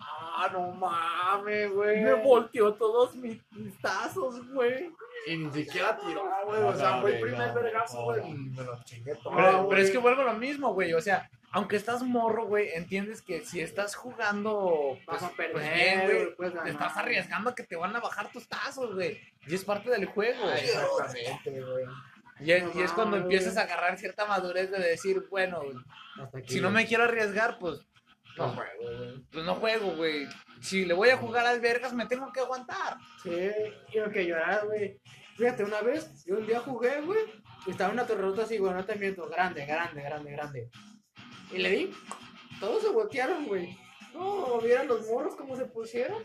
Ah, no mames, güey. Me volteó todos mis, mis tazos, güey. Y ni siquiera tiró, güey. O sea, fue el primer vergazo, güey. Y me lo chingué todo. Pero, es que vuelvo a lo mismo, güey. O sea, aunque estás morro, güey, entiendes que si estás jugando, Vas pues, a perder, pues bien, güey, puedes te ganar. estás arriesgando a que te van a bajar tus tazos, güey. Y es parte del juego. Ah, Exactamente, güey. Y es, y es cuando empiezas güey. a agarrar cierta madurez de decir, bueno, aquí, si no güey. me quiero arriesgar, pues, No juego, güey. pues no juego, güey. Si le voy a jugar al vergas, me tengo que aguantar. Sí, quiero que llorar, güey. Fíjate, una vez, yo un día jugué, güey, y estaba una torrota así, güey, no te miento, grande, grande, grande, grande. Y le di, todos se voltearon, güey. No, vieran los morros cómo se pusieron.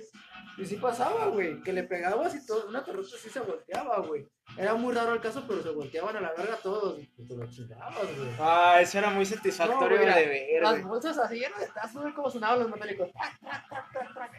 Y sí pasaba, güey, que le pegabas y todo, una torrota sí se volteaba, güey. Era muy raro el caso, pero se volteaban a la verga todos. Y te lo chingabas, güey. Ah, eso era muy satisfactorio No, mira, de ver, Las güey. bolsas así llenas de tazos, güey, como sonaban los metálicos.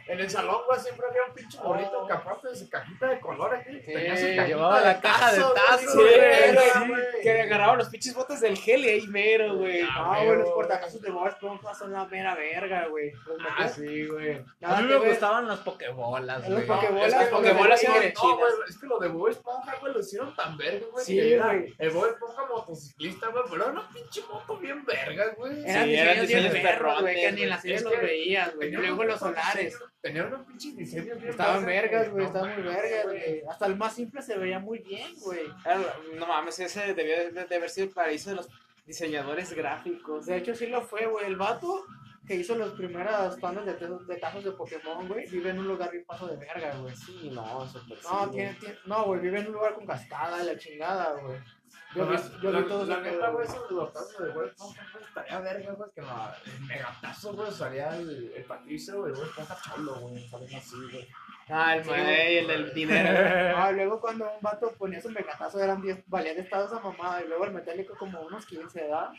En el salón, güey, siempre había un pinche morrito Oh. que aparte de su cajita de colores, güey, Sí, tenía su cajita llevaba la caja de tazos, güey, Sí, güey, que agarraban los pinches botes del gel y ahí mero, güey. Ah, güey, los portacazos de Bob Esponja son la mera verga, güey. Ah, sí, güey. nada a mí me ver. gustaban las pokebolas, Los güey. pokebolas, es que porque Pokébolas me eran güey, es que lo de Bob Esponja, güey, lo hicieron tan verga, güey. Sí, era güey. El Bob Esponja motociclista, güey, pero era una pinche moto bien verga, güey. Eran Sí, eran diseños bien perros, güey, que ni en la güey. serie Es los que veías, güey. Luego los solares. diseños- Tenía unos pinches diseños bien Estaban vergas, güey, no estaban muy vergas, güey. Hasta el más simple se veía muy bien, güey. Era- No mames, ese debió de, de haber sido el paraíso de los diseñadores gráficos. De hecho, sí lo fue, güey. El vato que hizo las primeras bandas de, de tazos de Pokémon, güey, vive en un lugar bien paso de verga, güey. Sí, no, súper sí, No, güey. tiene, tiene, no, güey, vive en un lugar con cascada la chingada, güey. Yo vi, yo la, vi todos la esos neta, güey, güey. esos de los tazos de güey, estaría verga, güey, que la, el megatazo, güey, salía el, el Patricio, güey, Bob Esponja cholo, güey, salen así, güey. Ah, el, Sí, güey, el del dinero. Ah, luego cuando un vato ponía su megatazo eran 10, valía de estados a mamá y luego el metálico como unos 15, ¿verdad?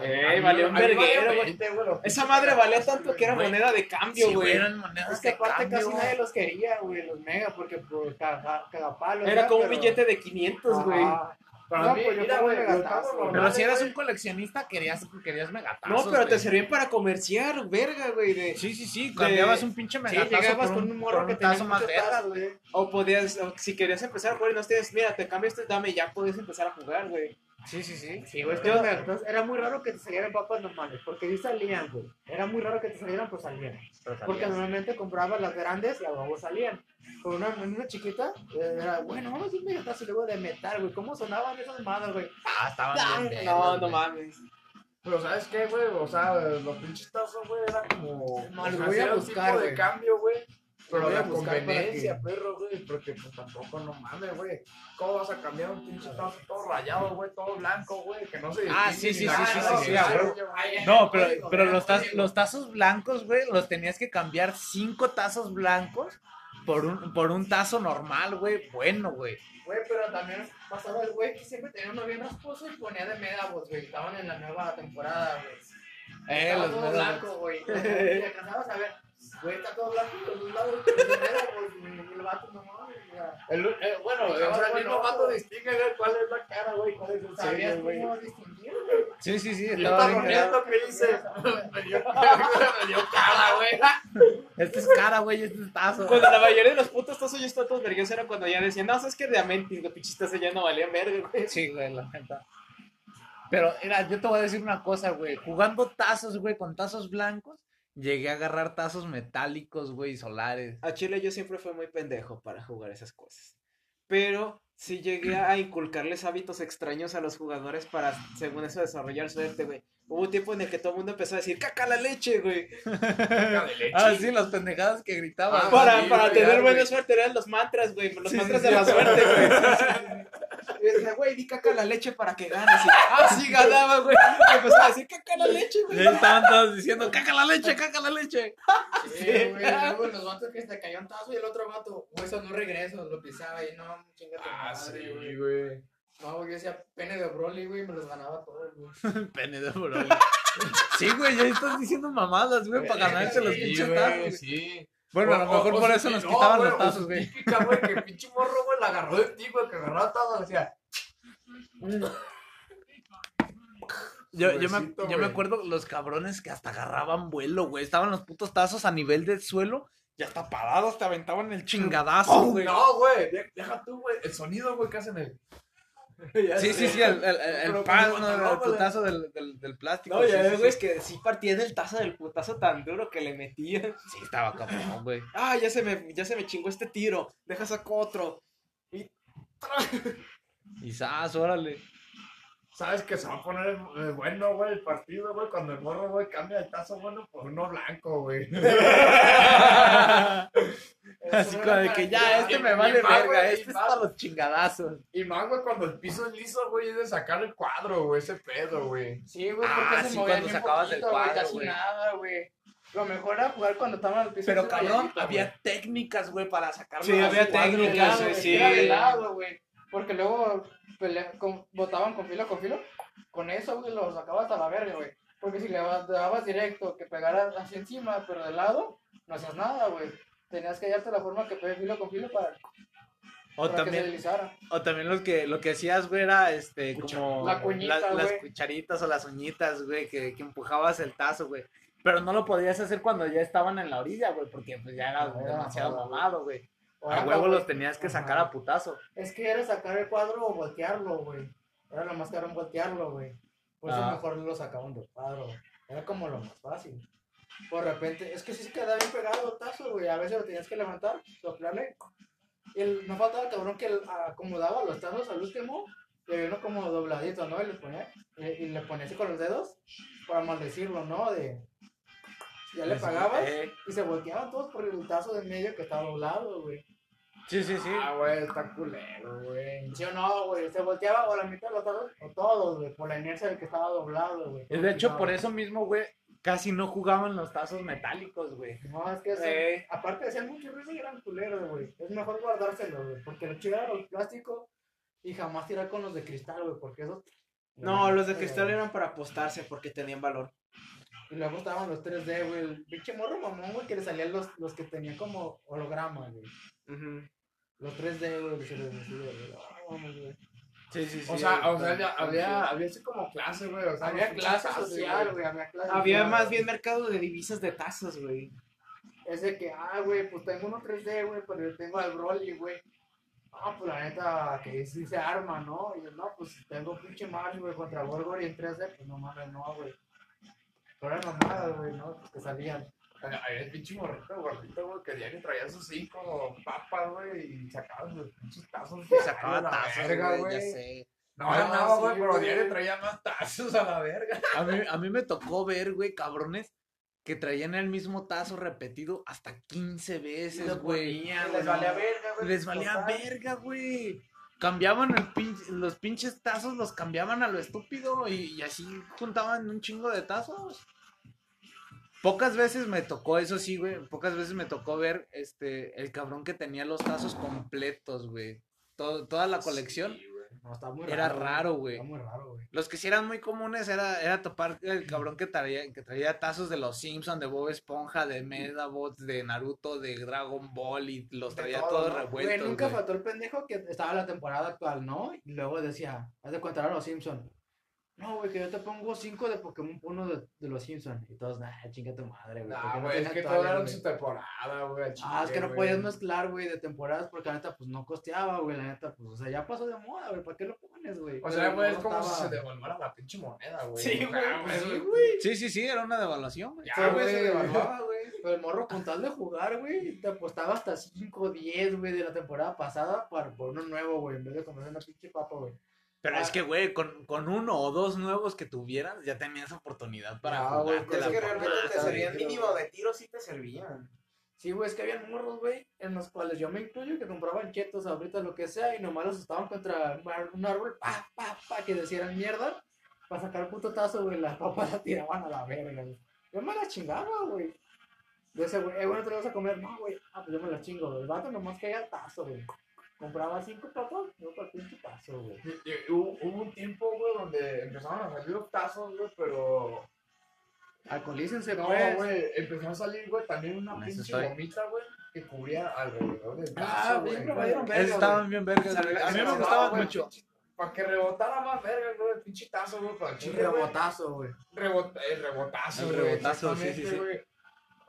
Eh, mí- valió un verguero, güey. 20, güey, los Esa madre valía tanto que era moneda de cambio, Sí, güey, güey. eran monedas Es que de aparte cambio. casi nadie los quería, güey, los mega, porque por caga- cagapalos. Era ¿verdad? como un Pero- billete de 500, güey. Para No, mí, pues yo mira, güey. Pero si eras un coleccionista, querías, querías megatazos. No, pero te servían para comerciar, verga, güey. de- Sí, sí, sí, cambiabas un pinche Sí, megatazo llegabas por con un, morro que un tazo más güey. O podías, o si querías empezar a jugar y no tienes, mira, te cambio este, dame, ya puedes empezar a jugar, güey. Sí, sí, sí. Sí, güey, es que Yo- los megatazos era muy raro que te salieran papas normales, porque sí salían, güey. Era muy raro que te salieran, pues salían. Porque normalmente comprabas las grandes y a huevo salían. Con una, una chiquita, eh, era, bueno, vamos a hacer un megatazo y luego de metal, güey. ¿Cómo sonaban esas madres, güey? Ah, estaban bien vergas, No, no mames. Pero ¿sabes qué, güey? O sea, los pinches tazos, güey, era como... No, los o sea, voy a buscar, tipo de güey. cambio, güey. Pero la conveniencia, que- perro, güey, porque pues tampoco no mames, güey. ¿Cómo vas a cambiar un pinche tazo todo rayado, güey, todo blanco, güey? Que no se Ah, sí, sí, sí, sí, sí, No, pero, pero los, taz- los tazos blancos, güey, los tenías que cambiar cinco tazos blancos por un, por un tazo normal, güey, bueno, güey. Güey, pero también pasaba el güey que siempre tenía uno bien rasposo y ponía de Medavots, güey. Estaban en la nueva temporada, güey. Eh, Estaba los todo blanco, güey. Y alcanzabas a ver, güey, está todo blanco por los lados, el vato, no mames. El, eh, bueno, el mismo vato distingue cuál es la cara, güey, cuál es el ¿Sabías güey. cómo distinguir, güey? Sí, sí, sí, estaba yo viendo que hice. Me dio, me dio cara, güey. Este es cara, güey, este es tazo. Cuando la mayoría de los putos tazos ya están todos vergüenza era cuando ya decían, no, sabes que de Amentis, los pinches tazos ya no valían verga, güey. Sí, güey, la neta. Pero, mira, yo te voy a decir una cosa, güey. Jugando tazos, güey, con tazos blancos, llegué a agarrar tazos metálicos, güey, solares. A Chile yo siempre fui muy pendejo para jugar esas cosas. Pero sí llegué a inculcarles hábitos extraños a los jugadores para, según eso, desarrollar suerte, güey. Hubo un tiempo en el que todo el mundo empezó a decir, caca la leche, güey. Ah, sí, las pendejadas que gritaban. Ah, para sí, para tener buena suerte eran los mantras, güey. Los Sí, mantras sí, de la suerte, güey. Y decía, güey, di caca la leche para que ganes. Y, ah, sí, ganaba, güey. Y empezó a decir, caca la leche, güey. ahí estaban todos diciendo, caca la leche, caca la leche. Sí, güey. Luego los vatos que se cayó un tazo y el otro vato, güey, eso no regreso, lo pisaba y no, chinga tu Ah, madre, sí, güey. güey. No, güey, yo decía pene de Broly, güey, me los ganaba todos, güey. Pene de Broly. Sí, güey, ya estás diciendo mamadas, güey, para ganarte los Sí, pinches güey, tazos. sí. Bueno, a lo mejor por eso nos no, quitaban los tazos, güey. Típica, güey, que pinche morro, güey, la agarró de ti, güey, que agarraba tazos, decía. Yo, yo, me, yo me acuerdo los cabrones que hasta agarraban vuelo, güey. Estaban los putos tazos a nivel del suelo y hasta parados te aventaban el chingadazo, güey. No, güey, de- deja tú, güey, el sonido, güey, que hacen el. Sí, sí, sí, el, el, el, pan, el putazo del, del, del plástico. No, ya ves, güey, es que sí partían el tazo del putazo tan duro que le metían. Sí, estaba cabrón, güey. Ah, ya se me, ya se me chingó este tiro. Deja saco otro. Y Y zas, órale. ¿Sabes que se va a poner eh, bueno, güey, el partido, güey? Cuando el morro, güey, cambia el tazo bueno por uno blanco, güey. Así como de que ya, este me vale verga, güey, este y es para los chingadazos. Y más, güey, cuando el piso es liso, güey, es de sacar el cuadro, güey, ese pedo, güey. Sí, güey, Ah, porque se sí, cuando sacabas poquito, güey, cuadro, casi güey. nada, güey. Lo mejor era jugar cuando estaban al piso. Pero cabrón, había técnicas, güey, para sacarlo. Sí, había técnicas, güey, sí. Era de lado, güey. Porque luego pelea- con- botaban con filo con filo. Con eso, güey, lo sacabas a la verga, güey. Porque si le dabas, dabas directo, que pegaras así encima, pero de lado, no hacías nada, güey. Tenías que hallarte la forma que pegue filo con filo para, O para que se también, deslizara. o también lo que, lo que hacías, güey, era este, como La cuñita, la- las cucharitas o las uñitas, güey, que, que empujabas el tazo, güey. Pero no lo podías hacer cuando ya estaban en la orilla, güey, porque pues ya era No, era demasiado mamado, güey. mamado, güey. A huevo güey, los tenías que sacar ajá. a putazo. Es que era sacar el cuadro o voltearlo, güey. Era lo más caro voltearlo, güey. Por eso Ah. mejor lo sacaban del cuadro. Era como lo más fácil. Por repente, es que sí se quedaba bien pegado el tazo, güey. A veces lo tenías que levantar, soplarle. Y el, no faltaba el cabrón que el- acomodaba los tazos al último. Y había uno como dobladito, ¿no? Y le ponía, y, y le ponía así con los dedos para maldecirlo, ¿no? De. Ya le pagabas Eh, y se volteaban todos por el tazo de medio que estaba doblado, güey. sí, sí, sí. Ah, güey, está culero, güey. ¿Sí o no, güey? Se volteaba o la mitad de los tazos o todos, güey, por la inercia del que estaba doblado, güey. De hecho, por eso mismo, güey, casi no jugaban los tazos metálicos, güey. No, es que eso, Eh. aparte de hacían mucho ruido y eran culeros, güey. Es mejor guardárselo, güey, porque lo chido era los plásticos y jamás tirar con los de cristal, güey, porque esos... No, los de cristal eran para apostarse porque tenían valor. Y luego estaban los 3D, güey, el pinche morro mamón, güey, que le salían los, los que tenían como holograma, güey. Los 3D, güey, se les decía, güey. No, mames, güey. Sí, sí, sí. O sea, o sea, había, chido. había así como clase, güey. O sea, Había clase social, güey, había clase Había social, más bien mercado de divisas de tazos, güey. Es de que, ah, güey, pues tengo uno 3D, güey, pero yo tengo al Broly, güey. Ah, pues la neta, que sí se arma, ¿no? Y yo, no, pues tengo pinche Mario, güey, contra Gorgor y en 3D, pues no mames, no, güey. Pero eran mamadas, güey, ¿no? Que salían. Había el pinche morrito gordito, güey, que diario traía esos cinco papas, güey, y sacaba sus pinches tazos. Y sacaba a la tazos, verga, güey, ya sé. No ganaba, sí, güey, pero güey. diario traía más tazos a la verga. A mí, a mí me tocó ver, güey, cabrones, que traían el mismo tazo repetido hasta 15 veces, güey. Les valía no. verga, güey. Les valía total. verga, güey. Cambiaban el pin- los pinches tazos, los cambiaban a lo estúpido y, y así juntaban un chingo de tazos. Pocas veces me tocó, eso sí, güey. Pocas veces me tocó ver este el cabrón que tenía los tazos completos, güey. Todo- toda la colección. Sí. No, está muy Era raro, güey. Está muy raro, güey. Los que sí eran muy comunes era, era topar el cabrón que traía, que traía tazos de los Simpsons, de Bob Esponja, de Medabots, de Naruto, de Dragon Ball y los De traía todo, todos ¿no? Güey, revueltos. nunca güey. faltó el pendejo que estaba en la temporada actual, ¿no? Y luego decía, haz de contar a los Simpsons. No, güey, que yo te pongo cinco de Pokémon, uno de, de los Simpsons. Y todos, nah, chinga tu madre, güey. ¿por qué Nah, no güey, es que todos eran güey?" su temporada, güey. Ah, es que no güey. podías mezclar, güey, de temporadas porque la neta, pues no costeaba, güey, la neta, pues, o sea, ya pasó de moda, güey, ¿para qué lo pones, güey? O sea, güey, no es como si estaba- se devolviera la pinche moneda, güey. Sí, O güey, pues güey, sí, güey. Sí, sí, sí, era una devaluación, güey. Ya, Sí, güey, se devaluaba, güey. Pero el morro con tal de jugar, güey, te apostaba hasta 5, 10, güey, de la temporada pasada para por uno nuevo, güey, en vez de comer una pinche papa, güey. Pero Ah. es que, güey, con, con uno o dos nuevos que tuvieras, ya tenías oportunidad para Ah, güey, jugarte Es la que realmente te servían mínimo de tiro, sí te servían. Sí, güey, es que había morros, güey, en los cuales yo me incluyo que compraban chetos, ahorita lo que sea, y nomás los estaban contra un un árbol, pa, pa, pa, que decían mierda, para sacar el puto tazo, güey, las papas las tiraban a la verga, güey. Yo me las chingaba, güey. Yo ese, güey, eh, bueno, te lo vas a comer, no, güey, ah, pues yo me las chingo, güey. El vato nomás caía el tazo, güey. Compraba cinco papas, yo para el pinche tazo, güey. Hubo, hubo un tiempo, güey, donde empezaron a salir los tazos, güey, pero. Alcoholícense, No, pues. güey, empezó a salir, güey, también una pinche estoy. gomita, güey, que cubría alrededor del Ah, tazo, güey, güey. me dieron verga, estaban bien vergas, güey. A mí me gustaban güey, mucho. Para que rebotara más verga, güey, el pinche tazo, güey, para el Un chile, güey. rebotazo, güey. Rebot- el rebotazo, El güey. rebotazo, sí, sí, sí. güey.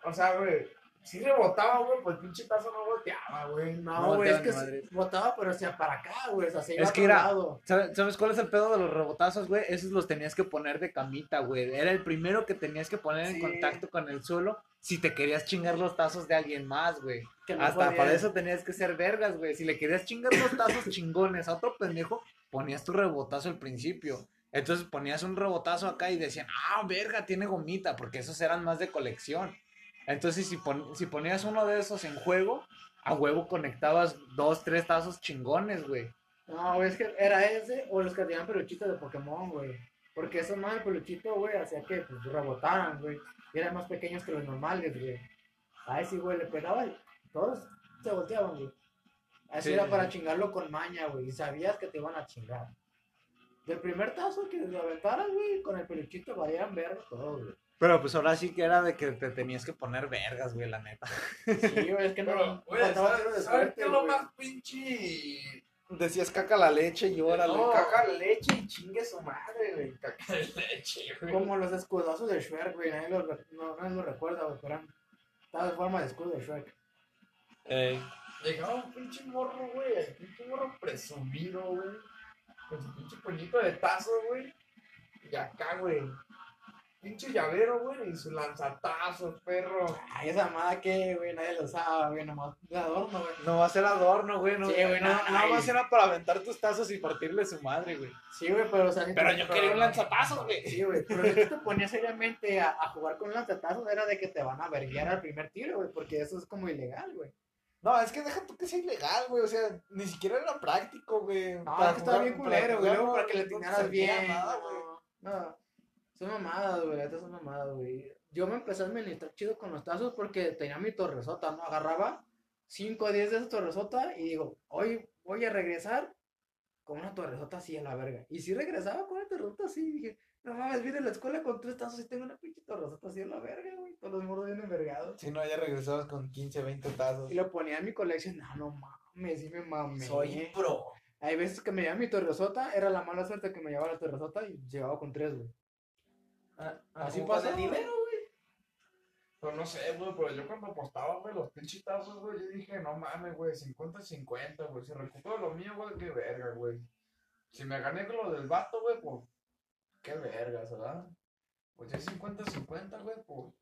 O sea, güey, si rebotaba, güey, pues el pinche tazo no volteaba, güey. No, No güey, es que madre. botaba, pero hacia para acá, güey. O sea, se iba Es que era-. ¿Sabes, cuál es el pedo de los rebotazos, güey? Esos los tenías que poner de camita, güey. Era el primero que tenías que poner en Sí. contacto con el suelo si te querías chingar los tazos de alguien más, güey. no Hasta podía- para eso tenías que ser vergas, güey. Si le querías chingar los tazos chingones a otro pendejo, ponías tu rebotazo al principio. Entonces ponías un rebotazo acá y decían, ah, verga, tiene gomita, porque esos eran más de colección. Entonces, si, pon- si ponías uno de esos en juego, a huevo conectabas dos, tres tazos chingones, güey. No, güey, es que era ese o los que tenían peluchitos de Pokémon, güey. Porque eso más el peluchito, güey, hacía que pues, rebotaran, güey. Y eran más pequeños que los normales, güey. A ese, güey, le pegaba y todos se volteaban, güey. Así Sí, era sí, para chingarlo con maña, güey. Y sabías que te iban a chingar. Del primer tazo que aventaras, güey, con el peluchito valían verga todos, güey. Pero pues ahora sí que era de que te tenías que poner vergas, güey, la neta. Sí, güey, es que no. Pero, güey, faltaba ¿sabes, de ¿sabes qué es lo güey. más pinche? Decías caca la leche y órale. No. Caca la leche y chingue su madre, güey. Caca de leche, güey. Como los escudazos de Shrek, güey. Nadie lo, no, nadie lo recuerda, güey. Pero. Estaba de forma de escudo de Shrek. Ey. Llegaba un pinche morro, güey, el pinche morro presumido, güey. Con su pinche puñito de tazo, güey. Y acá, güey. Pinche llavero, güey, y su lanzatazo, perro. Ay, esa mamada que, güey, nadie lo usaba, güey. Nomás de adorno, güey. No va a ser adorno, güey. No, Sí, güey, no, no, no, nada ay. más era para aventar tus tazos y partirle su madre, güey. Sí, güey, pero o sea. si Pero yo quería un lanzatazos, güey. Sí, güey. Pero si tú te ponías seriamente a, a jugar con lanzatazos, era de que te van a verguiar al primer tiro, güey. Porque eso es como ilegal, güey. No, es que deja tú que sea ilegal, güey. O sea, ni siquiera era práctico, güey. No, Para es que estaba bien culero, güey. para que le atinaras bien. nada, güey. no. Son mamadas, güey. Estas son mamadas, güey. Yo me empecé a administrar chido con los tazos porque tenía mi torresota, ¿no? Agarraba 5 o 10 de esa torresota y digo, hoy voy a regresar con una torresota así a la verga. Y sí regresaba con una torresota así. Dije, no mames, vine a la escuela con tres tazos y tengo una pinche torresota así a la verga, güey. Todos los morros bien envergados. Si no, ya regresabas con 15, 20 tazos. Y lo ponía en mi colección. No, no mames, sí me mamé. Soy pro. Hay veces que me llevaba mi torresota, era la mala suerte que me llevaba la torresota y llegaba con tres, güey. Ah, Así pasa, el dinero, güey. Pero no sé, güey, pero yo cuando apostaba, güey, los pinches tazos, güey, yo dije, no mames, güey, 50-50, güey. Si recupero lo mío, güey, qué verga, güey. Si me gané con lo del vato, güey, pues, qué vergas, ¿verdad? Pues ya 50-50, güey, pues,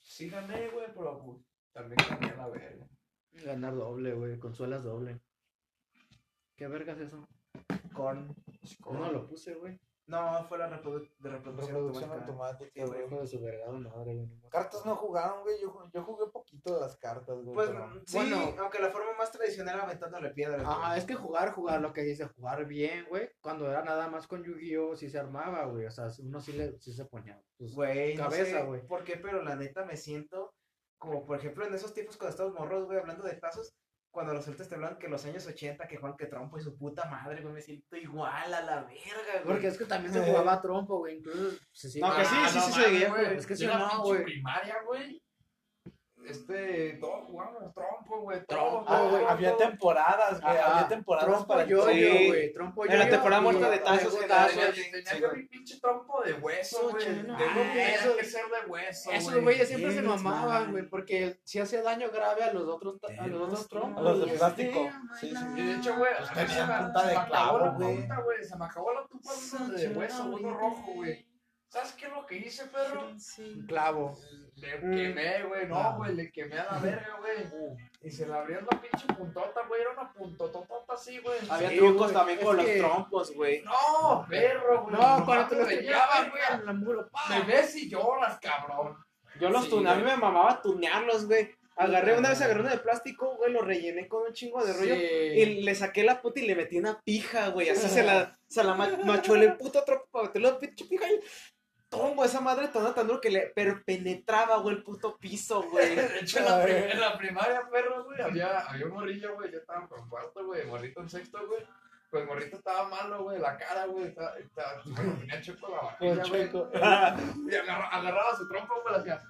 sí gané, güey, pero pues, también gané la verga. Ganar doble, güey, consuelas doble. ¿Qué verga es eso? Con. Yo no lo puse, güey. No, fue la reprodu- de reproducción, Reproducción automática. automática, güey. Hijo de su madre, güey. Cartas no jugaron, güey. Yo, yo jugué poquito de las cartas, güey. Pues pero- sí, Bueno. aunque la forma más tradicional era aventándole piedras. güey. Ajá, es que jugar, jugar, lo que dice, jugar bien, güey. Cuando era nada más con Yu-Gi-Oh! sí se armaba, güey. O sea, uno sí, le, sí se ponía. pues, Güey, no cabeza, sé güey. por qué, pero la neta me siento como, por ejemplo, en esos tiempos cuando estábamos morros, güey, hablando de tazos, cuando los sueltes te hablan que los años 80, que Juan que trompo y su puta madre, güey, me siento igual a la verga, güey. Porque es que también se jugaba a trompo, güey. Incluso se sigue. No, que sí, Ah, sí, no sí, mames, seguía, güey. güey. Es que sí, no, güey. primaria, güey. Este, todos jugamos trompo, güey. Trompo, Ah, güey. había temporadas, güey. Ajá, Había temporadas Trompo para yo, Sí. güey. Trompo yo. En la temporada muerta de tazos, que Tenía, tenía Sí, yo mi pinche trompo de hueso, güey. Tenía eso- que ser de hueso, Esos güeyes siempre se mamaban, güey, porque si hacía daño grave a los otros, a los otros trompos. A los de plástico. Sí, Sí, sí. Y de hecho, güey, se me- acabó clavo, la güey. punta, güey. Se me acabó la punta de hueso, uno rojo, güey. ¿Sabes qué es lo que hice, perro? Un clavo. Le Mm. quemé, güey, no, güey, le quemé a la verga, güey. Y se le abrió la pinche puntota, güey, era una puntototota así, güey. Había Sí, trucos también es con los trompos, güey. No, perro, güey. No, cuando te veía, tuneaban, güey, la muro. Me ves y lloras, cabrón. Yo los Sí, tuneaba, a mí me mamaba tunearlos, güey. Agarré una vez, agarré uno de plástico, güey, lo rellené con un chingo de rollo. Sí. Y le saqué la puta y le metí una pija, güey. Así se la, se la ma- machuelé el puto trompo para meterle la pinche pija y tongo esa madre tonda tan duro que le pero penetraba, güey, el puto piso, güey. De hecho, en la, prim- en la primaria, perro, güey, había, había un morrillo, güey, yo estaba en cuarto, güey, morrito en sexto, güey. Pues el morrito estaba malo, güey, la cara, güey, estaba, estaba, bueno, tenía choco la vajilla, güey. Y agarra- agarraba su trompo, güey, le hacía.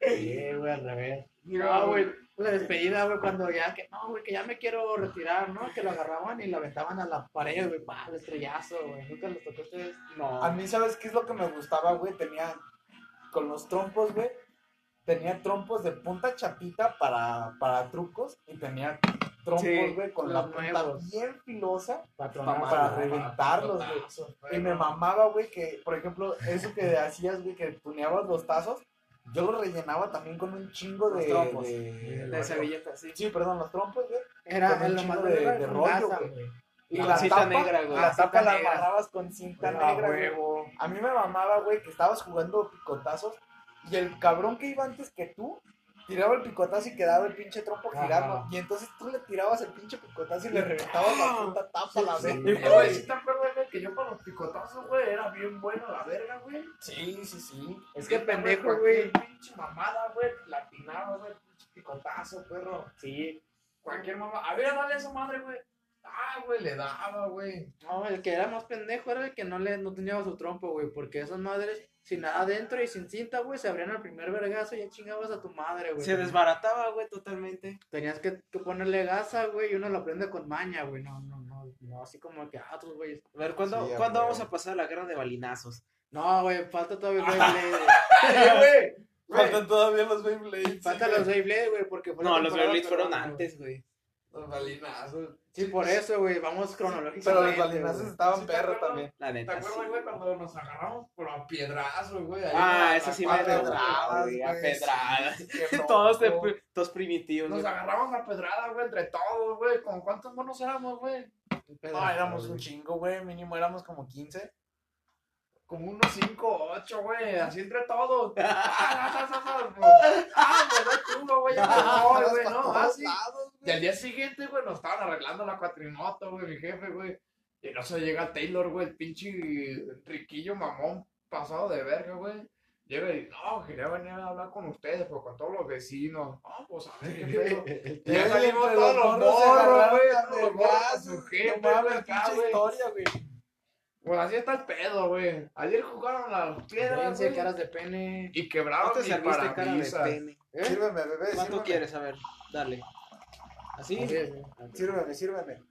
Sí, güey, al revés. No, güey, la despedida, güey, cuando ya que, no, güey, que ya me quiero retirar, ¿no? Que lo agarraban y lo aventaban a la pared, güey, pa, el estrellazo, güey. Nunca les tocó a ustedes. No. A mí, ¿sabes qué es lo que me gustaba, güey? Tenía, con los trompos, güey, tenía trompos de punta chapita para, para trucos y tenía trompos, Sí, güey, con la punta bien filosa para reventarlos, güey. Y me mamaba, güey, que, por ejemplo, eso que hacías, güey, que tuneabas los tazos, yo los rellenaba también con un chingo de... Trompos. de- De servilleta, sí. Sí, perdón, los trompos, güey. Era con lo más de- de, de de rollo, güey. Y la la cinta tapa- negra, güey. La tapa la amarrabas con cinta negra, güey. huevo. A mí me mamaba, güey, que estabas jugando picotazos y el cabrón que iba antes que tú tiraba el picotazo y quedaba el pinche trompo Ajá. girando. Y entonces tú le tirabas el pinche picotazo y le reventabas la puta tapa a la Sí, vez. Eh, güey, ¿sí te acuerdas, güey, que yo para los picotazos, güey, era bien bueno la verga, güey? Sí, sí, sí. Es que pendejo, güey. pinche mamada, güey, latinaba, güey, pinche picotazo, perro. Sí. Cualquier mamada. A ver, dale a esa madre, güey. Ah, güey, le daba, güey. No, el que era más pendejo era el que no le no tenía su trompo, güey, porque esas madres sin nada adentro y sin cinta, güey, se abrían al primer vergazo y ya chingabas a tu madre, güey. Se desbarataba, güey, totalmente. Tenías que, que ponerle gasa, güey, y uno lo aprende con maña, güey, no, no, no, no, así como que, ah, otros güeyes. A ver, ¿cuándo, Sí, ¿cuándo vamos a pasar a la guerra de balinazos? No, güey, falta todavía Beyblade, güey. Güey. güey, Faltan todavía los Beyblades. Falta los Beyblade, güey, porque No, los Beyblades fueron güey. antes, güey. Los balinazos. Sí, por eso, güey, vamos cronológicamente. Pero los balinazos estaban ¿Sí te perro acuerdas? también. La ¿Te neta. acuerdas, sí. güey, cuando nos agarramos por a piedrazos, güey? Ah, esa sí me cuadra, pedrada, güey? a pedradas. sí, Todos, de, todos primitivos, Nos agarramos a pedrada, güey, entre todos, güey. ¿Con cuántos monos éramos, güey? No, éramos un chingo, güey. Mínimo éramos como 15. Como unos 5, 8, güey. Así entre todos. Ah, ah, ah, ah, ah, ah, pues no chulo, güey. Güey, ¿no? Así. Y al día siguiente, güey, nos estaban arreglando la cuatrimoto, güey, mi jefe, güey. Y no se llega Taylor, güey, el pinche riquillo mamón pasado de verga, güey. Llega y, no, quería venir a hablar con ustedes, pero con todos los vecinos. No, pues a ver qué pedo. Ya salimos todos los morros güey, a todos los morros su jefe, güey. historia, güey. Pues así está el pedo, güey. Ayer jugaron a las piedras, güey, caras de pene. y No quebraron te mi serviste cara de pene. ¿Eh? Sírveme, bebé, ¿Cuánto sírveme. quieres? A ver, dale. ¿Así? Sí, sí. Sírveme, sírveme.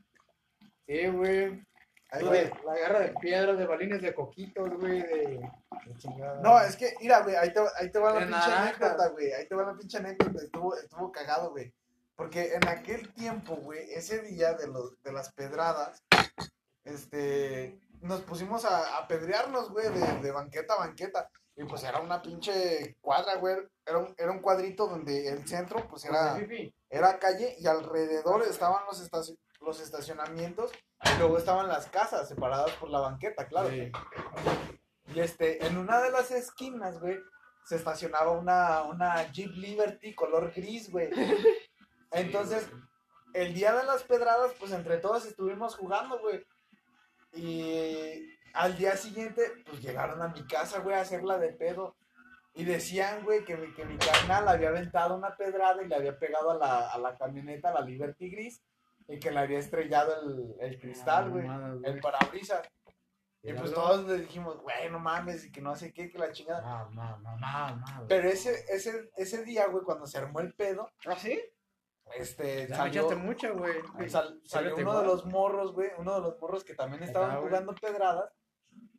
Sí, güey. Ahí, La, güey. la guerra de piedras, de balines, de coquitos, güey, de... de chingada. No, es que, mira, güey, ahí te, ahí te va la pinche anécdota, güey. Ahí te va la pinche anécdota. Estuvo, estuvo cagado, güey. Porque en aquel tiempo, güey, ese día de, los, de las pedradas, este, nos pusimos a, a pedrearnos, güey, de, de banqueta a banqueta. Y pues era una pinche cuadra, güey. Era un, era un cuadrito donde el centro, pues era, era calle y alrededor estaban los estaci- los estacionamientos y luego estaban las casas separadas por la banqueta, claro. Sí. Y este, en una de las esquinas, güey, se estacionaba una, una Jeep Liberty color gris, güey. Entonces, el día de las pedradas, pues entre todos estuvimos jugando, güey. Y al día siguiente, pues llegaron a mi casa, güey, a hacerla de pedo. Y decían, güey, que, mi- que mi carnal había aventado una pedrada y le había pegado a la, a la camioneta, a la Liberty Gris, y que le había estrellado el, el cristal, güey, el parabrisas. Y pues todos le dijimos, güey, no mames, y que no sé qué, que la chingada. No, no, no, no, no. Pero ese, ese, ese día, güey, cuando se armó el pedo, ¿Ah, sí? Este, salió, mucho, güey. sal- salió uno de los morros, güey, uno de los morros que también estaban está, jugando pedradas.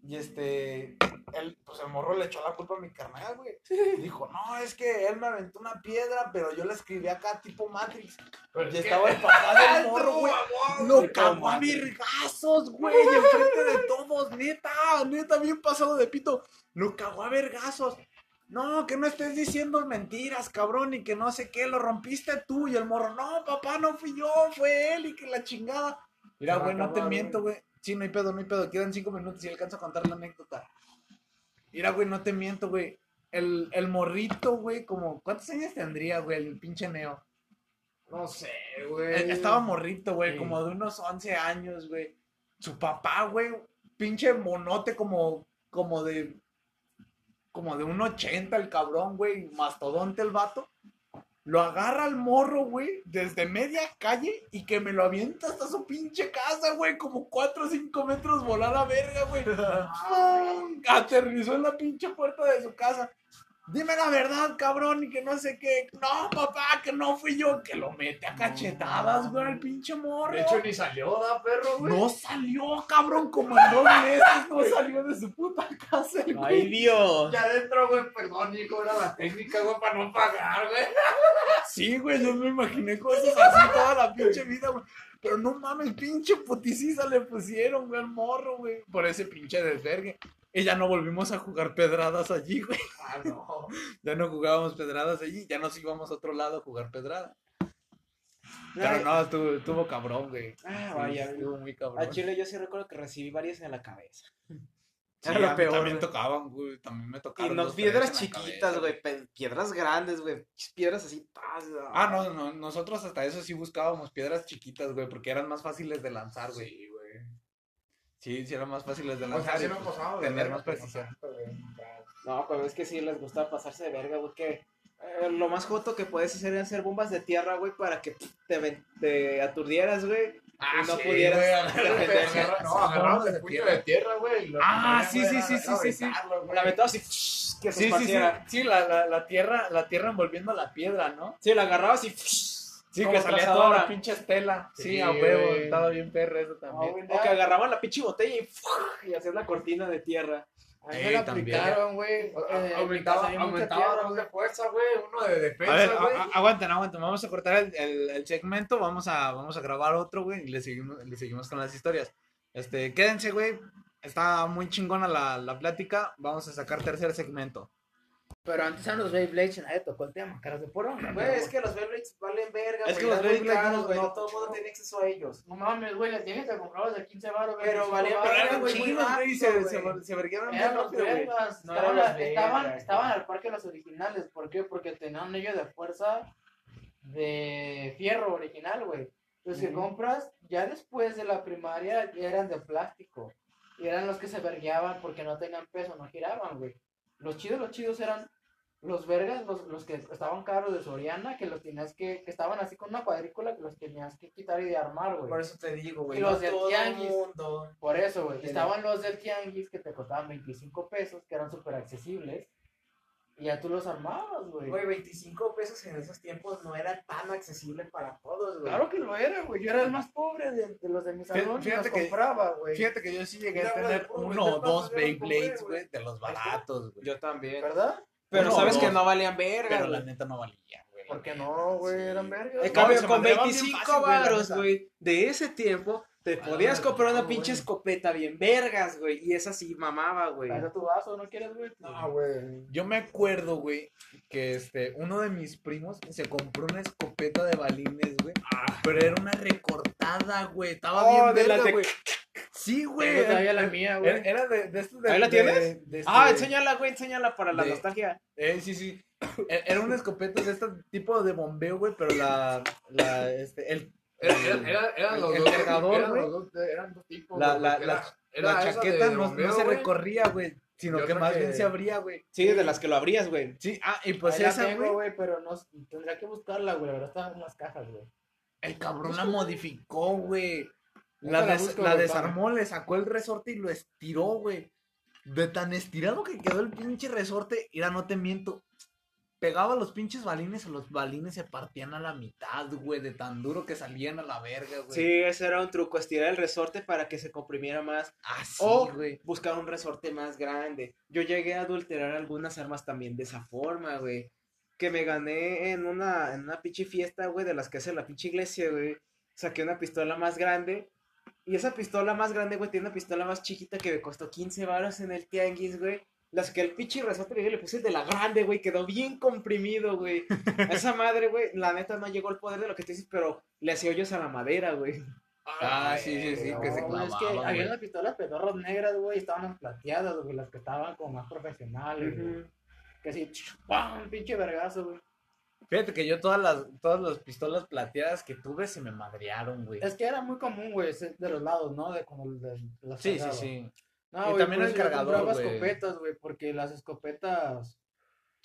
Y este, él, pues el morro le echó la culpa a mi carnal, güey. Dijo, no, es que él me aventó una piedra, pero yo la escribí acá tipo Matrix. Pero Y estaba el papá del morro, güey. Lo cagó a vergazos, güey, enfrente de todos, neta, neta, bien pasado de pito. Lo cagó a vergazos. No, que no estés diciendo mentiras, cabrón, y que no sé qué, lo rompiste tú. Y el morro, no, papá, no fui yo, fue él, y que la chingada. Mira, güey, no te miento, güey. Sí, no hay pedo, no hay pedo. Quedan cinco minutos y alcanzo a contar la anécdota. Mira, güey, no te miento, güey. El, el morrito, güey, como, ¿cuántos años tendría, güey, el pinche Neo? No sé, güey. Estaba morrito, güey, Sí. como de unos 11 años, güey. Su papá, güey, pinche monote como, como de, como de un 80 el cabrón, güey, mastodonte el vato. Lo agarra al morro, güey, desde media calle y que me lo avienta hasta su pinche casa, güey, como 4 o 5 metros volar a verga, güey. Aterrizó en la pinche puerta de su casa. Dime la verdad, cabrón, y que no sé qué. No, papá, que no fui yo. Que lo mete a cachetadas, güey, al pinche morro. De hecho, ni salió, da perro, güey. no salió, cabrón, como en dos meses. No salió de su puta casa, el güey. Ay, Dios. Ya adentro, güey, perdón, hijo, era la técnica, güey, para no pagar, güey. Sí, güey, yo me imaginé cosas así toda la pinche vida, güey. Pero no mames, pinche puticiza le pusieron, güey, al morro, güey. Por ese pinche desvergue. Y ya no volvimos a jugar pedradas allí, güey. Ah, no. Ya no jugábamos pedradas allí. Ya nos íbamos a otro lado a jugar pedrada. Pero no, estuvo, estuvo cabrón, güey. Ah, vaya. estuvo muy cabrón. A Chile yo sí recuerdo que recibí varias en la cabeza. Sí, Era lo a mí peor, también güey. tocaban, güey. También me Y tocaron. no piedras chiquitas, güey. Piedras grandes, güey. Piedras así. tas, Ah, no, no, nosotros hasta eso sí buscábamos piedras chiquitas, güey, porque eran más fáciles de lanzar, güey. Sí, güey. Sí, sí eran más fáciles de O lanzar. sea, sí pues, pasado. de tener verga, más precisión. no. No, pero es que sí les gustaba pasarse de verga, güey. Que eh, lo más joto que puedes hacer es hacer bombas de tierra, güey, para que te, te aturdieras, güey. Ah, no sí, pudieras güey, No, agarramos el puño de tierra, güey. Ah, sí, sí, sí, sí, sí, sí. La aventabas y que se Sí, sí, sí, sí, la, la, la tierra, la tierra envolviendo la piedra, ¿no? Sí, la agarrabas y. Sí, como que salía toda trazadora. la pinche estela. Sí, Sí, a huevo, güey. estaba bien perro eso también. O que agarraban la pinche botella y, y hacías la cortina de tierra. A mí Sí, me la también. aplicaron, güey. Eh, Aumentaba, aumentaba de fuerza, güey. Uno de defensa, güey. aguanten, aguanten. Vamos a cortar el, el- el segmento. Vamos a, vamos a grabar otro, güey. Y le seguimos, le seguimos con las historias. Este, quédense, güey. Está muy chingona la, la plática. Vamos a sacar tercer segmento. Pero antes eran los Beyblades y nadie tocó el tema, caras de porro. Güey, es que los Beyblades valen verga, Es güey, que los Beyblades güey. no- todo el mundo tiene acceso a ellos. No mames, güey, las tienes que comprarlos de 15 baros. Pero valía Pero verga, eran güey, muy chinos, güey. Se, güey. se, se verguearon bien rápido, güey. No estaban, eran los estaban, estaban güey. al parque los originales. ¿Por qué? Porque tenían anillo de fuerza de fierro original, güey. Los que compras ya después de la primaria ya eran de plástico. Y eran los que se vergueaban porque no tenían peso, no giraban, güey. Los chidos, los chidos eran los vergas, los, los que estaban caros de Soriana, que los tenías que, que estaban así con una cuadrícula que los tenías que quitar y de armar, güey. Por eso te digo, güey. Y los no de todo tianguis. mundo. Por eso, güey. Estaban los del tianguis que te costaban 25 pesos, que eran súper accesibles. Y ya tú los armabas, güey. Güey, 25 pesos en esos tiempos no era tan accesible para todos, güey. Claro que lo era, güey. Yo era el más pobre de, de los de mi Fíjate- salón y fíjate los que- compraba, güey. Fíjate que yo sí llegué a tener uno o dos Beyblades, güey. güey, de los baratos, güey. Yo también. ¿Verdad? Pero Uno, sabes que no valían verga, Pero güey. la neta no valía, güey. ¿Por qué no, güey? Eran vergas. En cambio, con madreaban bien 25 fácil, güey, la varos, güey, de ese tiempo, te Ah, podías comprar una pinche escopeta bien vergas, güey. Y esa sí mamaba, güey. Pasa tu vaso, ¿no quieres, güey? No, güey. Yo me acuerdo, güey, que este, uno de mis primos se compró una escopeta de balines, güey. Pero era una recortada, güey. Estaba Oh, bien de la de- güey. Sí, güey. Tengo todavía la Era- mía, güey. era de, de estos de. ¿Ahí la de- tienes? de este- Ah, enséñala, güey, enséñala para la nostalgia. Eh, sí, sí. E- Era una escopeta de este tipo de bombeo, güey, pero la. la este, el, eran los dos. eran dos, tipos. la, la, la, era- era la chaqueta no, no se recorría, güey. Sino que más que- bien se abría, güey. Sí, de las que lo abrías, güey. Sí, ah, y pues Ahí esa, güey. güey, pero no, tendría que buscarla, güey. La verdad está en las cajas, güey. El cabrón la modificó, güey. La, la des- busco, la güey, desarmó, le sacó el resorte y lo estiró, güey. De tan estirado que quedó el pinche resorte, mira, no te miento. Pegaba los pinches balines y los balines se partían a la mitad, güey, de tan duro que salían a la verga, güey. Sí, ese era un truco, estirar el resorte para que se comprimiera más. Así, O güey. buscar un resorte más grande. Yo llegué a adulterar algunas armas también de esa forma, güey. Que me gané en una, en una pinche fiesta, güey, de las que hace la pinche iglesia, güey. Saqué una pistola más grande. Y esa pistola más grande, güey, tiene una pistola más chiquita que me costó 15 varos en el tianguis, güey. La saqué el pinche resorte y le puse el de la grande, güey. Quedó bien comprimido, güey. Esa madre, güey, la neta no llegó al poder de lo que te dices, pero le hacía hoyos a la madera, güey. Ah, sí, sí, sí, No, que se güey, es que había unas pistolas pedorras negras, güey, estaban las plateadas, güey, las que estaban como más profesionales, güey. Ujú. Que así, ¡pam! Pinche vergazo, güey. Fíjate que yo todas las, todas las pistolas plateadas que tuve se me madrearon, güey. Es que era muy común, güey, de los lados, ¿no? De como el de las Sí, sí, sí. No, Y también el cargador, compraba güey. escopetas, güey, porque las escopetas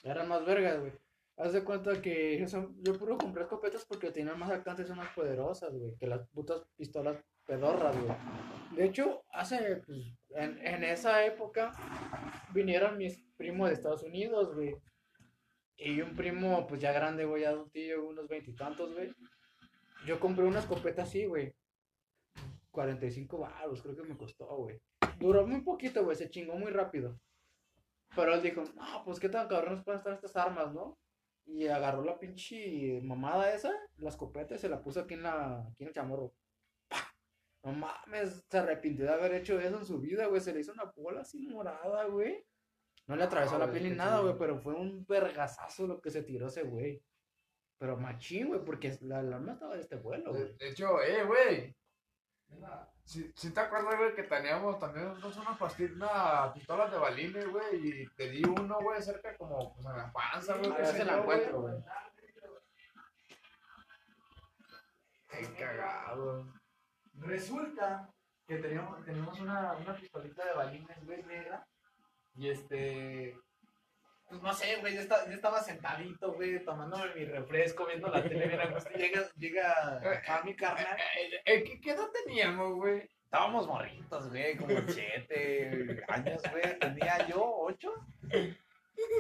eran más vergas, güey. Haz de cuenta que yo, yo puro compré escopetas porque tenían más alcance y son más poderosas, güey, que las putas pistolas pedorras, güey. De hecho, hace, pues, en, en esa época vinieron mis primos de Estados Unidos, güey. Y un primo, pues ya grande, güey, adultillo, unos veintitantos, güey. Yo compré una escopeta así, güey. 45 baros, creo que me costó, güey. Duró muy poquito, güey, se chingó muy rápido. Pero él dijo, no, pues qué tan cabrones pueden estar estas armas, ¿no? Y agarró la pinche mamada esa, la escopeta, y se la puso aquí en la, aquí en el chamorro. ¡Pah! No mames, se arrepintió de haber hecho eso en su vida, güey. Se le hizo una bola así morada, güey. No le atravesó Ah, la piel ni nada, güey, pero fue un vergazazo lo que se tiró ese güey. Pero machín, güey, porque la, la arma estaba de este vuelo, De, güey. de hecho, eh, güey. Si, si te acuerdas, güey, que teníamos también nosotros unas pastillas, pistolas de balines, güey, y te di uno, güey, cerca como, pues, en la panza, güey. Sé si la encuentro, güey. Qué cagado. Resulta que teníamos, teníamos una, una pistolita de balines, güey, negra. Y este. Pues no sé, güey, yo, esta- yo estaba sentadito, güey, tomándome mi refresco, viendo la tele bien a gusto. Llega, llega acá mi carnal. Eh, eh, ¿qué, ¿Qué edad teníamos, güey? Estábamos morritos, güey, como siete años, güey. Tenía yo ocho.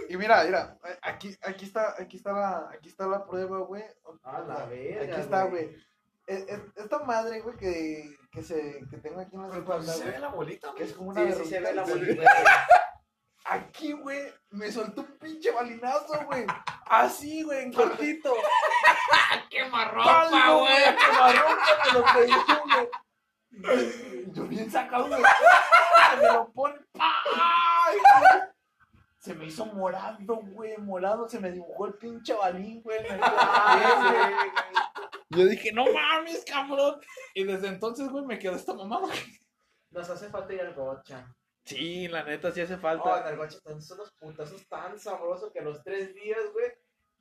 Y mira, mira, eh, aquí, aquí está, aquí está la, aquí está la prueba, güey. A la verga, Aquí está, güey. Eh, eh, Esta madre, güey, que, que se, que tengo aquí en la espalda, ¿Se ve la bolita, que güey? es como una Sí, sí se ve la bolita. Aquí, güey, me soltó un pinche balinazo, güey. Así, güey, en cortito. ¡Quemarropa, ¡Palo, güey! ¡Quemarropa me lo pegó, güey! Yo bien sacado, güey. Me lo pone. ¡Ay, güey! Se me hizo morado, güey, morado. Se me dibujó el pinche balín, güey. Yo dije, no mames, cabrón. Y desde entonces, güey, me quedó esta mamada. Nos hace falta ir al gocha. Sí, la neta, sí hace Oh, falta. tan- son unos putazos tan sabrosos que a los tres días, güey,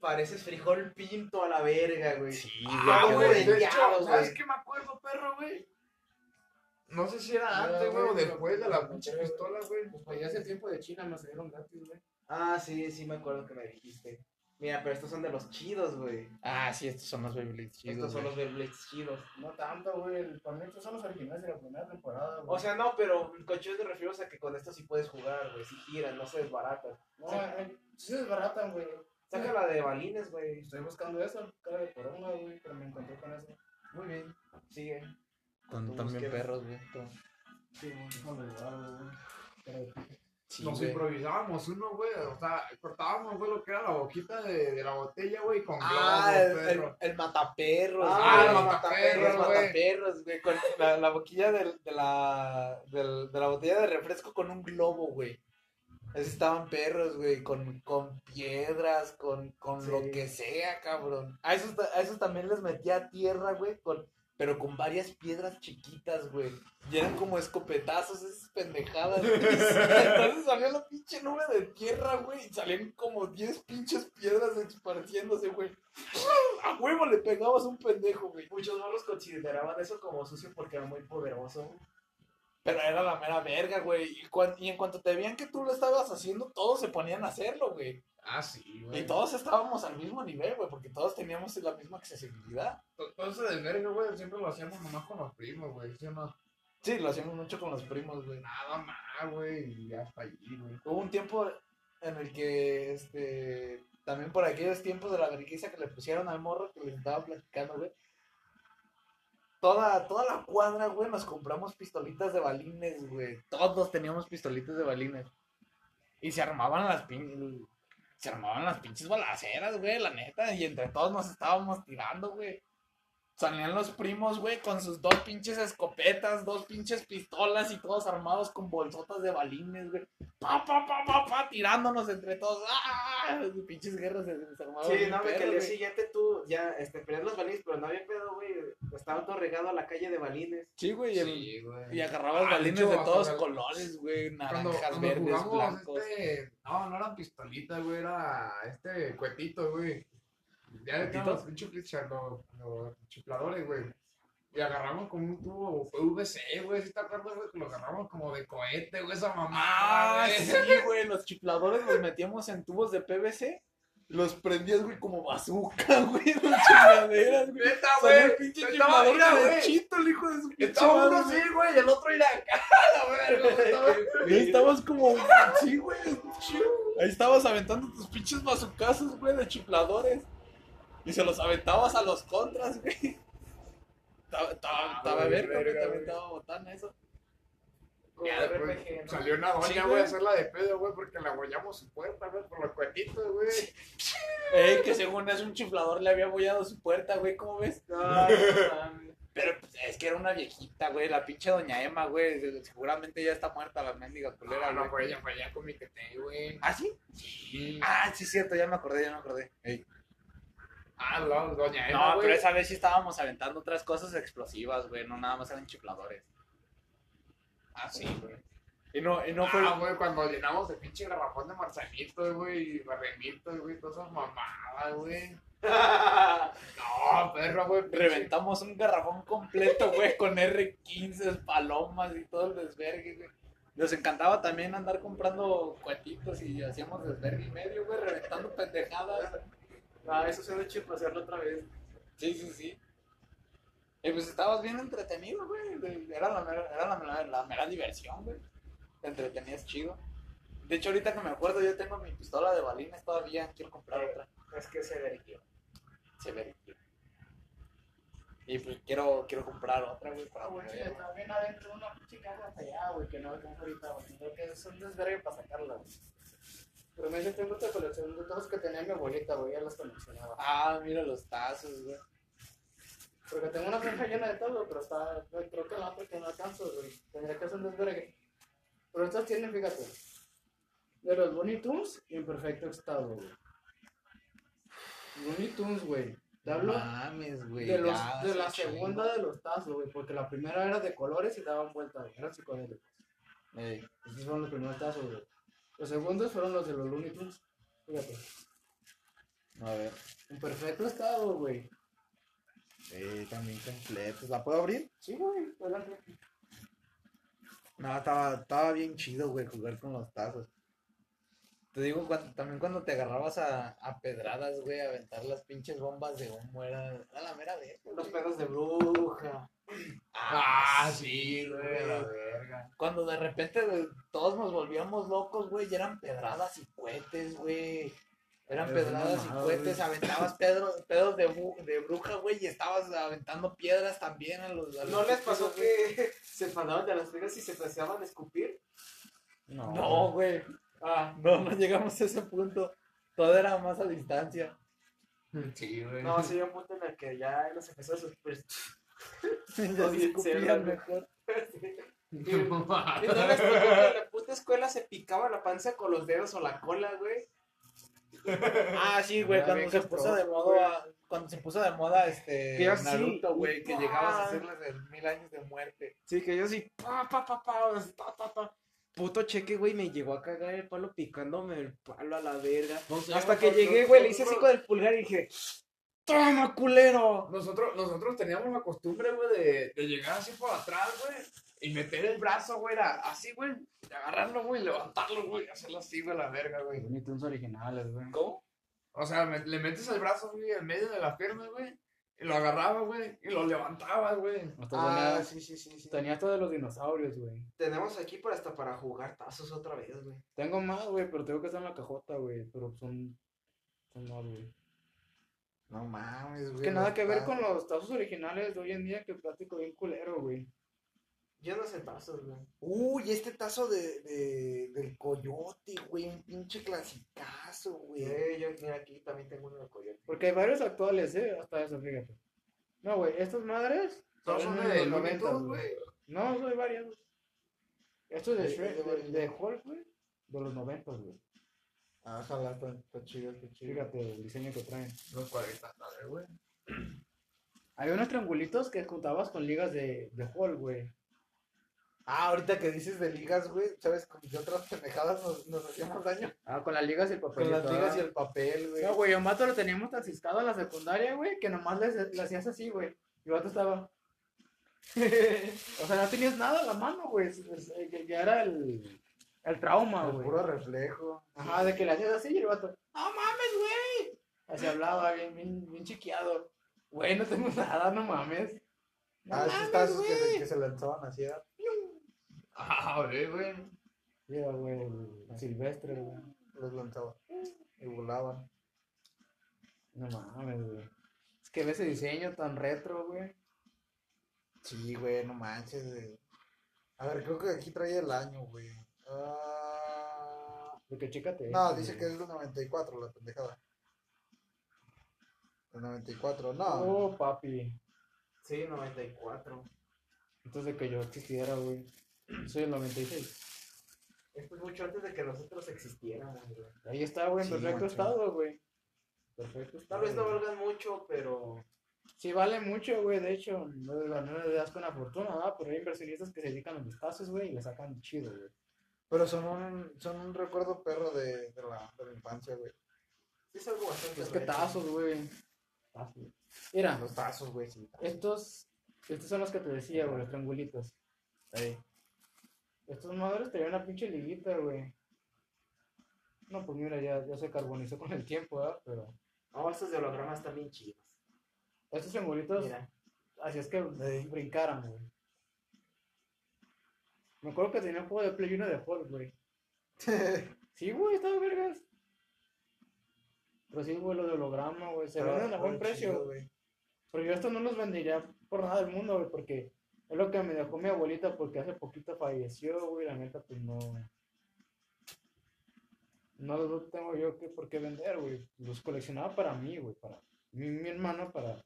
pareces frijol pinto a la verga, güey. Sí, Ah, güey, de hecho, ¿sabes qué me acuerdo, perro, güey? No sé si era antes, güey, o después de la pinche pistola, güey. Pues para allá hace tiempo de China me salieron gratis, güey. Ah, sí, sí me acuerdo que me dijiste. Mira, pero estos son de los chidos, güey. Ah, sí, estos son los Beyblades chidos, Estos son los Beyblades chidos. No tanto, güey. Para mí estos son los originales de la primera temporada, güey. O sea, no, pero con chidos me refiero a que con estos sí puedes jugar, güey. Sí giran, no se desbaratan. no, eh, sí se desbaratan, güey. Saca la de balines, güey. Estoy buscando eso, cara de poronga, güey, pero me encontré con eso. Muy bien. Sigue. Tú también perros, güey. Sí, güey. Sí, nos güey. improvisábamos uno, güey. O sea, cortábamos, güey, lo que era la boquita de, de la botella, güey, con Ah, globos, el, el, perro. el mataperros. Ah, güey. el mataperros, güey. mataperros, güey. Con la, la boquilla del- de, la, de la botella de refresco con un globo, güey. Estaban perros, güey, con, con piedras, con, con lo que sea, cabrón. A esos, a esos también les metía tierra, güey, con, pero con varias piedras chiquitas, güey. Y eran como escopetazos esas pendejadas. güey. Entonces salía la pinche nube de tierra, güey, y salían como 10 pinches piedras esparciéndose, güey. A huevo le pegabas a un pendejo, güey. Muchos morros consideraban eso como sucio porque era muy poderoso. Pero era la mera verga, güey. Y, y en cuanto te veían que tú lo estabas haciendo, todos se ponían a hacerlo, güey. Ah, sí, güey. Y todos estábamos al mismo nivel, güey, porque todos teníamos la misma accesibilidad. To- Todo ese desvergue, güey, siempre lo hacíamos nomás con los primos, güey. ¿Sí o no? Sí, lo hacíamos mucho con los primos, güey. Nada más, güey, y hasta allí, güey. Hubo un tiempo en el que, este, también por aquellos tiempos de la vergüenza que le pusieron al morro que les estaba platicando, güey. Toda, toda la cuadra, güey, nos compramos pistolitas de balines, güey. Todos teníamos pistolitas de balines. Y se armaban las pin... Se armaban las pinches balaceras, güey, la neta. Y entre todos nos estábamos tirando, güey. Salían los primos, güey, con sus dos pinches escopetas, dos pinches pistolas y todos armados con bolsotas de balines, güey. Pa, pa, pa, pa, pa, tirándonos entre todos. ¡Ah! Pinches guerras se desarmaban. Sí, no, güey, que al día siguiente tú ya este, perdías los balines, pero no había pedo, güey. Estaba todo regado a la calle de balines. Sí, güey. y el- Sí, güey. Y agarrabas Ah, balines de hecho, de todos colores, güey. Naranjas, cuando verdes, blancos. este... No, no eran pistolitas, güey, era este cuetito, güey. Ya le ¿Cuetito? quedamos los los, los chifladores, güey. Y agarramos con un tubo PVC, güey, si te acuerdas, güey? Que lo agarramos como de cohete, güey, esa mamá. Ah, sí, güey. Los chifladores los metíamos en tubos de PVC. Los prendías, güey, como bazooka, güey. Las chingaderas, güey. Neta, Salió el güey. pinche chiflador mira, de güey. chito, el hijo de su pinche Estaba uno güey. así, güey, y el otro irá acá, la verga, güey. estabas como. Sí, güey. Ahí estabas aventando tus pinches bazucazos, güey, de chifladores. Y se los aventabas a los contras, güey. Estaba, estaba, Ah, verga, güey. estaba botana eso. Ya después RPG, ¿no? salió una doña, Sí, güey, a hacerla de pedo, güey, porque le abollamos su puerta, güey, por los cuetitos, güey. Ey, que según es un chiflador le había abollado su puerta, güey, ¿cómo ves? Ay, no mames. Pero pues, es que era una viejita, güey, la pinche doña Emma, güey. Seguramente ya está muerta la mendiga culera, Ah, no, güey. ella, fue ella con mi tete, güey. ¿Ah, sí? Sí. Ah, sí, es cierto, ya me acordé, ya me acordé. Ey. Ah, no, doña Emma, No, güey. pero esa vez sí estábamos aventando otras cosas explosivas, güey. No nada más eran chifladores. Ah, sí, güey. Y no, y no fue. Ah, güey, cuando llenamos el pinche garrafón de marzanitos, güey, y barremitos, güey, todas esas mamadas, güey. No, perro, güey. pinche- Reventamos un garrafón completo, güey, con R15, palomas y todo el desvergue, güey. Nos encantaba también andar comprando cuetitos y hacíamos desvergue y medio, güey, reventando pendejadas. Ah, eso suena chido para hacerlo otra vez. Sí, sí, sí. Y pues estabas bien entretenido, güey. Era la mera, era la mera, la mera diversión, güey. Te entretenías chido. De hecho, ahorita que me acuerdo, yo tengo mi pistola de balines todavía.Quiero comprar otra. Es que se verguió. Se ve. Y pues quiero, quiero comprar otra, güey, para Ah, güey, poder- también adentro una pinche caja hasta allá, güey, que no alcanza ahorita, güey. Creo que es un desvergue para sacarla, güey. Pero me tengo esta colección de cosas que tenía mi abuelita, güey, ya las coleccionaba. Ah, mira los tazos, güey. Porque tengo una caja llena de todo, pero está, creo que la otra que no alcanzo, güey. Tendría que hacer un desvergue. Pero estas tienen, fíjate, de los Looney Tunes en perfecto estado, güey. Looney Tunes, güey. Te hablo Mames, güey. de, los, ya, de la sí, segunda de los tazos, güey, porque la primera era de colores y daban vueltas, güey, eran psicodélicos. chingo. Ey. Estos fueron los primeros tazos, güey. Los segundos fueron los de los Looney Tunes. Fíjate, A ver. en perfecto estado, güey. Sí, también completos. ¿La puedo abrir? Sí, güey, adelante. No, estaba, estaba bien chido, güey, jugar con los tazos. Te digo, cuando- también cuando te agarrabas a, a pedradas, güey, a aventar las pinches bombas de humo, era, era la mera verga. Los pedos de bruja. Ah, sí, güey, la verga. Cuando de repente güey, todos nos volvíamos locos, güey, y eran pedradas y cohetes, güey. Eran pedradas y cohetes, güey. aventabas pedro- pedos de, de bruja, güey, y estabas aventando piedras también a los... a los ¿No les pasó que se enfadaban de las pegas y se empezaban a escupir? No, No, güey. Ah, No, no llegamos a ese punto. Todo era más a distancia. Sí, güey. No, sí, un punto en el que ya los empezó a ya se escupían mejor. Y no les tocó que en la puta escuela se picaba la panza con los dedos o la cola, güey. Ah, sí, güey, cuando se puso de moda, cuando se puso de moda este Naruto, güey, que llegabas a hacerles el mil años de muerte. Sí, que yo sí, pa, pa, pa, pa, así, ta, ta, ta. Puto cheque, güey, me llegó a cagar el palo picándome el palo a la verga. Hasta que llegué, güey, le hice así con el pulgar y dije, ¡Toma, culero! Nosotros, nosotros teníamos la costumbre, güey, de, de llegar así por atrás, güey, y meter el brazo, güey, era así, güey, de agarrarlo, güey, levantarlo, güey, y hacerlo así, güey, a la verga, güey. Bonitos originales, güey. ¿Cómo? O sea, me- le metes el brazo, güey, en medio de la pierna, güey, y lo agarraba, güey, y lo levantaba, güey. Hasta Ah, tenía, sí, sí, sí, sí. tenía hasta de los dinosaurios, güey. Tenemos aquí para hasta para jugar tazos otra vez, güey. Tengo más, güey, pero tengo que estar en la cajota, güey. Pero son. Son más, güey. No mames, güey. Es que nada que ver con los tazos originales de hoy en día, que el plástico bien culero, güey. Yo no sé tazos, güey. Uy, este tazo de, de, del coyote, güey. Un pinche clasicazo, güey. Eh, yo, mira, aquí también tengo uno de coyote. Porque hay varios actuales, ¿eh? Hasta eso, fíjate. No, güey, estas madres. Todos son de los Looney 90, Tunes, güey. No, no hay varias. Esto es de Shrek, de de, varios. de Hulk, güey. De los 90, güey. Ah, ojalá, está, está chido, está chido. Fíjate el diseño que traen. Los 40, dale, güey. Había unos triangulitos que juntabas con ligas de, de Hulk, güey. Ah, ahorita que dices de ligas, güey, ¿sabes? Con qué otras pendejadas nos, nos hacíamos daño? Ah, con las ligas y el Con papelito. las ligas y el papel, güey. No, güey, yo mato lo teníamos tan ciscado en la secundaria, güey, que nomás le, le hacías así, güey. Y el vato estaba. o sea, no tenías nada en la mano, güey. eh, Ya, era el, el trauma, el güey. puro reflejo. Ajá, de que le hacías así y el vato. ¡No mames, güey! Así hablaba, bien, bien, bien chiqueado. Güey, no tengo nada, no mames. No ah, tazos que se, que se lanzaban así, ¿verdad? Ah, güey, güey. Mira, güey, el silvestre, güey. los lanzaban y volaban. No mames, güey. Es que ves ese diseño tan retro, güey. Sí, güey, no manches, güey. A ver, creo que aquí trae el año, güey. Ah, Porque chécate. no, esto, dice güey. que es del 94, la pendejada. El 94, no. Oh, papi. Sí, 94. Antes de que yo existiera, güey. Soy el 96. Esto es mucho antes de que nosotros existiéramos, güey. Ahí está, güey, en Sí, perfecto macho. estado, güey. Perfecto estado. Tal vez no güey. valgan mucho, pero Sí, vale mucho, güey. De hecho, no, no le das con la fortuna, ¿verdad? Pero hay inversionistas que se dedican a los tazos, güey, y le sacan chido, güey. Pero son un, son un recuerdo perro de, de, la, de la infancia, güey. sí es algo bastante. Es que retro. tazos, güey. Tazos. Mira, Los tazos, güey, sí. estos, estos son los que te decía, güey, los triangulitos. Ey. Estos madres tenían una pinche liguita, güey. No, pues mira, ya, ya se carbonizó con el tiempo, ¿verdad? Pero No, estos de hologramas están bien chidos. estos triangulitos, Mira. así es que brincaran, güey. Me acuerdo que tenía un juego de Play 1 de Hulk, güey. Sí, güey, estaba vergas. Pero sí, güey, lo de holograma, güey. Se venden a buen precio. chido, güey. Pero yo esto no los vendería por nada del mundo, güey, porque es lo que me dejó mi abuelita, porque hace poquito falleció, güey, la neta, pues no. No los tengo yo que por qué vender, güey. Los coleccionaba para mí, güey, para mi, mi hermano, para,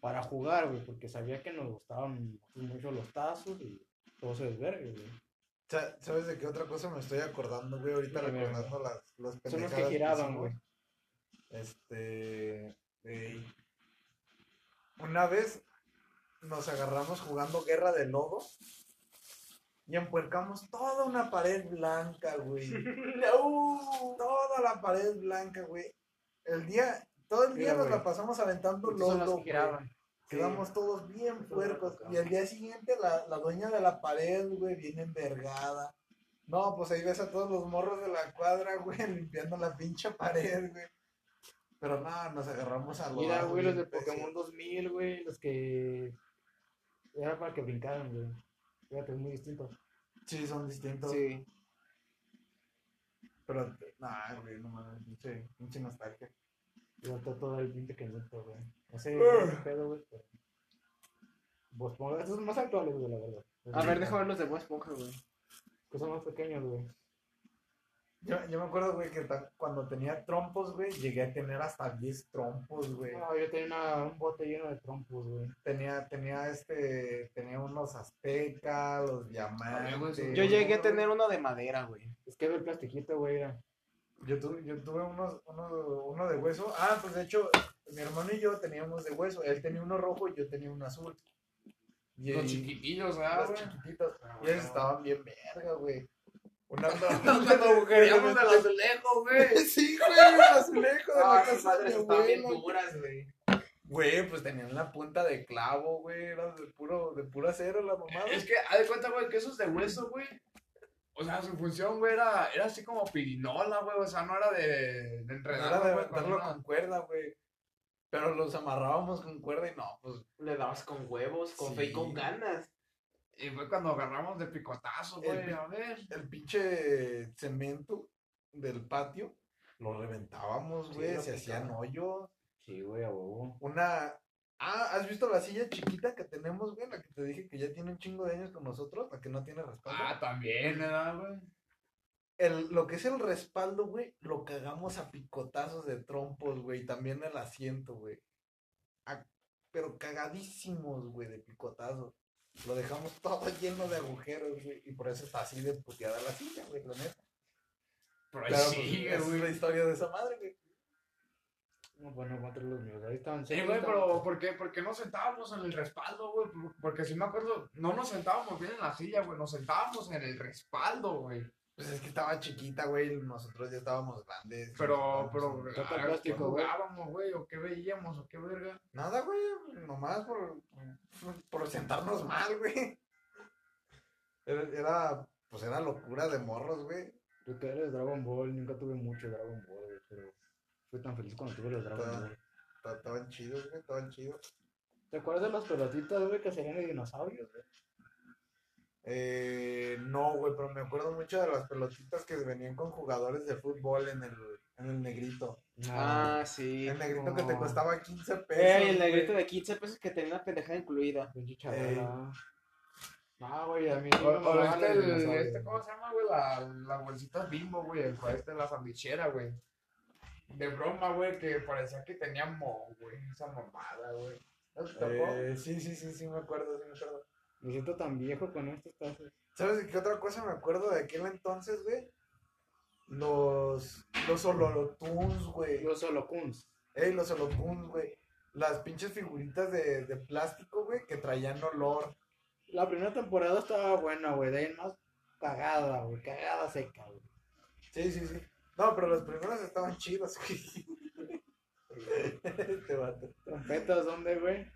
para jugar, güey, porque sabía que nos gustaban mucho los tazos y todo se desvergue, güey. Sa- ¿Sabes de qué otra cosa me estoy acordando, güey? Ahorita recordando las, las Son los que giraban, güey. Este. Una vez nos agarramos jugando guerra de lodo y empuercamos toda una pared blanca, güey. No. Toda la pared blanca, güey. El día, todo el día Mira, nos güey. la pasamos aventando lodo, que güey. giraban. Quedamos todos bien puercos. Y al día siguiente la, la dueña de la pared, güey, viene envergada. No, pues ahí ves a todos los morros de la cuadra, güey, limpiando la pinche pared, güey. Pero nada, nos agarramos a los. Mira, güey, los de Pokémon 2000, güey, los que. Era para que brincaran, güey. Fíjate, es muy distinto. Sí, son distintos. Sí. Pero, nada, güey, no mames, pinche, pinche nostalgia. Yo está todo el 20 que invento, güey. No sé qué pedo, güey, pero. Vos estos son más actuales, güey, la verdad. A ver, déjame ver los de Bob Esponja, güey. Cosas más pequeñas, güey. Yo, yo me acuerdo, güey, que cuando tenía trompos, güey, llegué a tener hasta 10 trompos, güey. No, yo tenía una- un bote lleno de trompos, güey. Tenía, tenía este, tenía unos aztecas, los diamantes. Yo llegué a tener uno de madera, güey. Es que el plastiquito, güey, era. Yo tuve, yo tuve unos, uno, uno de hueso. Ah, pues de hecho, mi hermano y yo teníamos de hueso. Él tenía uno rojo y yo tenía uno azul. Y, Los chiquitillos, ¿verdad, los güey? chiquititos. Ah, Y ellos estaban bien verga, güey. Una queríamos del azulejo, güey. Sí, güey, el azulejo de la Ah, casa de mi duras, güey. Güey, pues tenían la punta de clavo, güey. Era de puro, de pura acero la mamada. Es que, haz de cuenta, güey, que esos de hueso, güey. O sea, su función, güey, era, era así como pirinola, güey. O sea, no era de, de No entrenar, era de güey, con cuerda, güey. Pero los amarrábamos con cuerda y no, pues. Le dabas con huevos, con fe y Sí. con ganas. Y fue cuando agarramos de picotazo, güey. A ver. El pinche cemento del patio lo reventábamos, Sí, güey. lo se hacían hoyos. Sí, güey, a huevo. Una. Ah, ¿has visto la silla chiquita que tenemos, güey? La que te dije que ya tiene un chingo de años con nosotros, la que no tiene respaldo. Ah, también, ¿verdad, güey? El, lo que es el respaldo, güey, lo cagamos a picotazos de trompos, güey. También el asiento, güey. A- pero cagadísimos, güey, de picotazos. Lo dejamos todo lleno de agujeros, güey. Y por eso está así de puteada la silla, güey, la neta. Pero ahí Pero, pues, sigue, esa es güey. la historia de esa madre, güey. No, bueno, encontré los míos. Ahí estaban. Sí, güey, pero ¿por qué, por qué no sentábamos en el respaldo, güey? Por- Porque si me acuerdo, no nos sentábamos bien en la silla, güey. Nos sentábamos en el respaldo, güey. Pues es que estaba chiquita, güey. Nosotros ya estábamos grandes. Pero, pero, Toca ¿a plástico, qué güey. jugábamos, güey? ¿O qué veíamos? ¿O qué verga? Nada, güey. Nomás por, por sentarnos mal, güey. Era, era, pues era locura de morros, güey. Yo que era de Dragon Ball, nunca tuve mucho Dragon Ball, güey, pero fui tan feliz cuando tuve los Dragon. Ball. Estaban- Estaban chidos, güey. Estaban chidos. ¿Te acuerdas de las pelotitas, güey, que serían de dinosaurios, güey? Eh, no, güey, pero me acuerdo mucho de las pelotitas que venían con jugadores de fútbol en el, en el negrito. Ah, sí. El negrito que te costaba 15 pesos. Eh, el güey. negrito de 15 pesos que tenía una pendejada incluida. Ah, güey, a mí O, o este, el- este, ¿cómo se llama, güey? La, las bolsitas bimbo, güey. El este, la sandwichera, güey. De broma, güey, que parecía que tenía mo, güey. Esa mamada, güey. ¿No te tocó? Eh, sí, sí, sí, sí, me acuerdo, sí, me acuerdo. Me siento tan viejo con estos tazos. ¿Sabes qué otra cosa me acuerdo de aquel entonces, güey? Los, los Olorotunes, güey. Los holocuns. Ey, los Holocuns, güey. Las pinches figuritas de, de plástico, güey, que traían olor. La primera temporada estaba buena, güey. De ahí más cagada, güey. Cagada seca, güey. Sí, sí, sí. No, pero los primeros estaban chidos, güey. Este vato. Trompetas, ¿dónde, güey?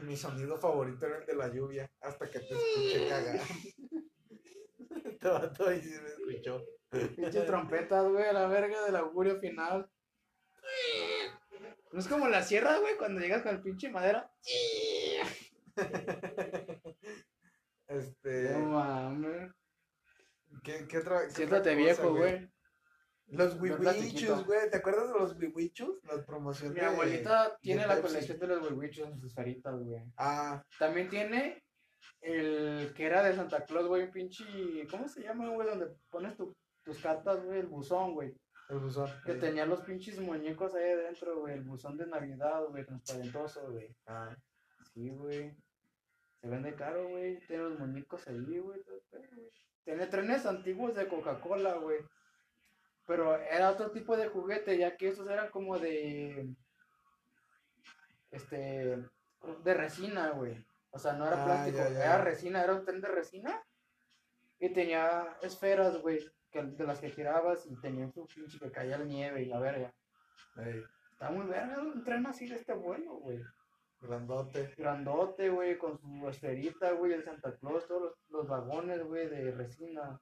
Mi sonido favorito era el de la lluvia, hasta que te escuché cagar. Este vato ahí sí me escuchó. Pinches trompetas, güey, a la verga del augurio final. No es como la sierra, güey, cuando llegas con el pinche madera. Este. No mames. ¿Qué, qué otra? qué Siéntate otra viejo, güey. Los plastiquito. güey. ¿Te acuerdas de los wiwichus? Las promociones. Mi de- abuelita tiene la Pepsi. colección de los huevichos en sus feritas, güey. Ah, También tiene el que era de Santa Claus, güey, un pinche. ¿Cómo se llama, güey? Donde pones tu- tus cartas, güey, el buzón, güey. el buzón. Que tenía los pinches muñecos ahí adentro, güey. El buzón de Navidad, güey, transparentoso, güey. Ah, Sí, güey. Se vende caro, güey. Tiene los muñecos ahí, güey. Tiene trenes antiguos de Coca-Cola, güey. Pero era otro tipo de juguete, ya que esos eran como de. Este. De resina, güey. O sea, no era Ah, plástico, ya, ya. era resina, era un tren de resina. Y tenía esferas, güey, de las que girabas y tenía su pinche que caía la nieve y la verga. ey, Está muy verga, un tren así de este vuelo, güey grandote. grandote, güey, con su esferita, güey, el Santa Claus, todos los, los vagones, güey, de resina.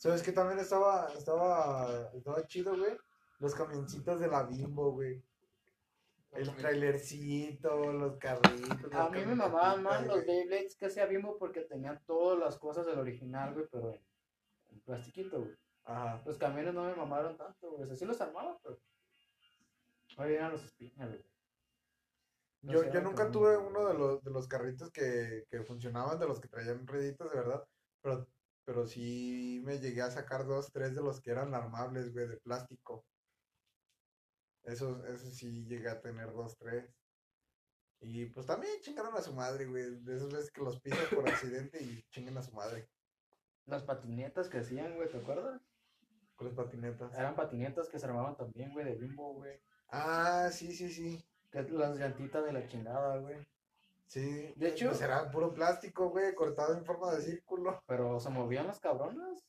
¿Sabes qué también estaba, estaba, estaba chido, güey? Los camioncitos de la Bimbo, güey. El trailercito, los carritos. A mí me mamaban más los. Beyblades que hacía Bimbo porque tenían todas las cosas del original, güey, pero en, en plastiquito, güey. Ajá. Los camiones no me mamaron tanto, güey. O sea, sí los armaba, pero. Oye, eran los espinas, güey. No Yo, yo nunca tuve uno de los, de los carritos que, que funcionaban, de los que traían rueditas de verdad. Pero, pero sí me llegué a sacar dos, tres de los que eran armables, güey, de plástico. Esos, esos sí llegué a tener dos, tres. Y pues también chingaron a su madre, güey. De esas veces que los pisas por accidente y chingan a su madre Las patinetas que hacían, güey, ¿te acuerdas? con las patinetas. Eran patinetas que se armaban también, güey, de bimbo, güey. Ah, sí, sí, sí. Que las llantitas de la chingada, güey. Sí. De hecho- Pues era puro plástico, güey, cortado en forma de círculo. Pero se movían las cabronas.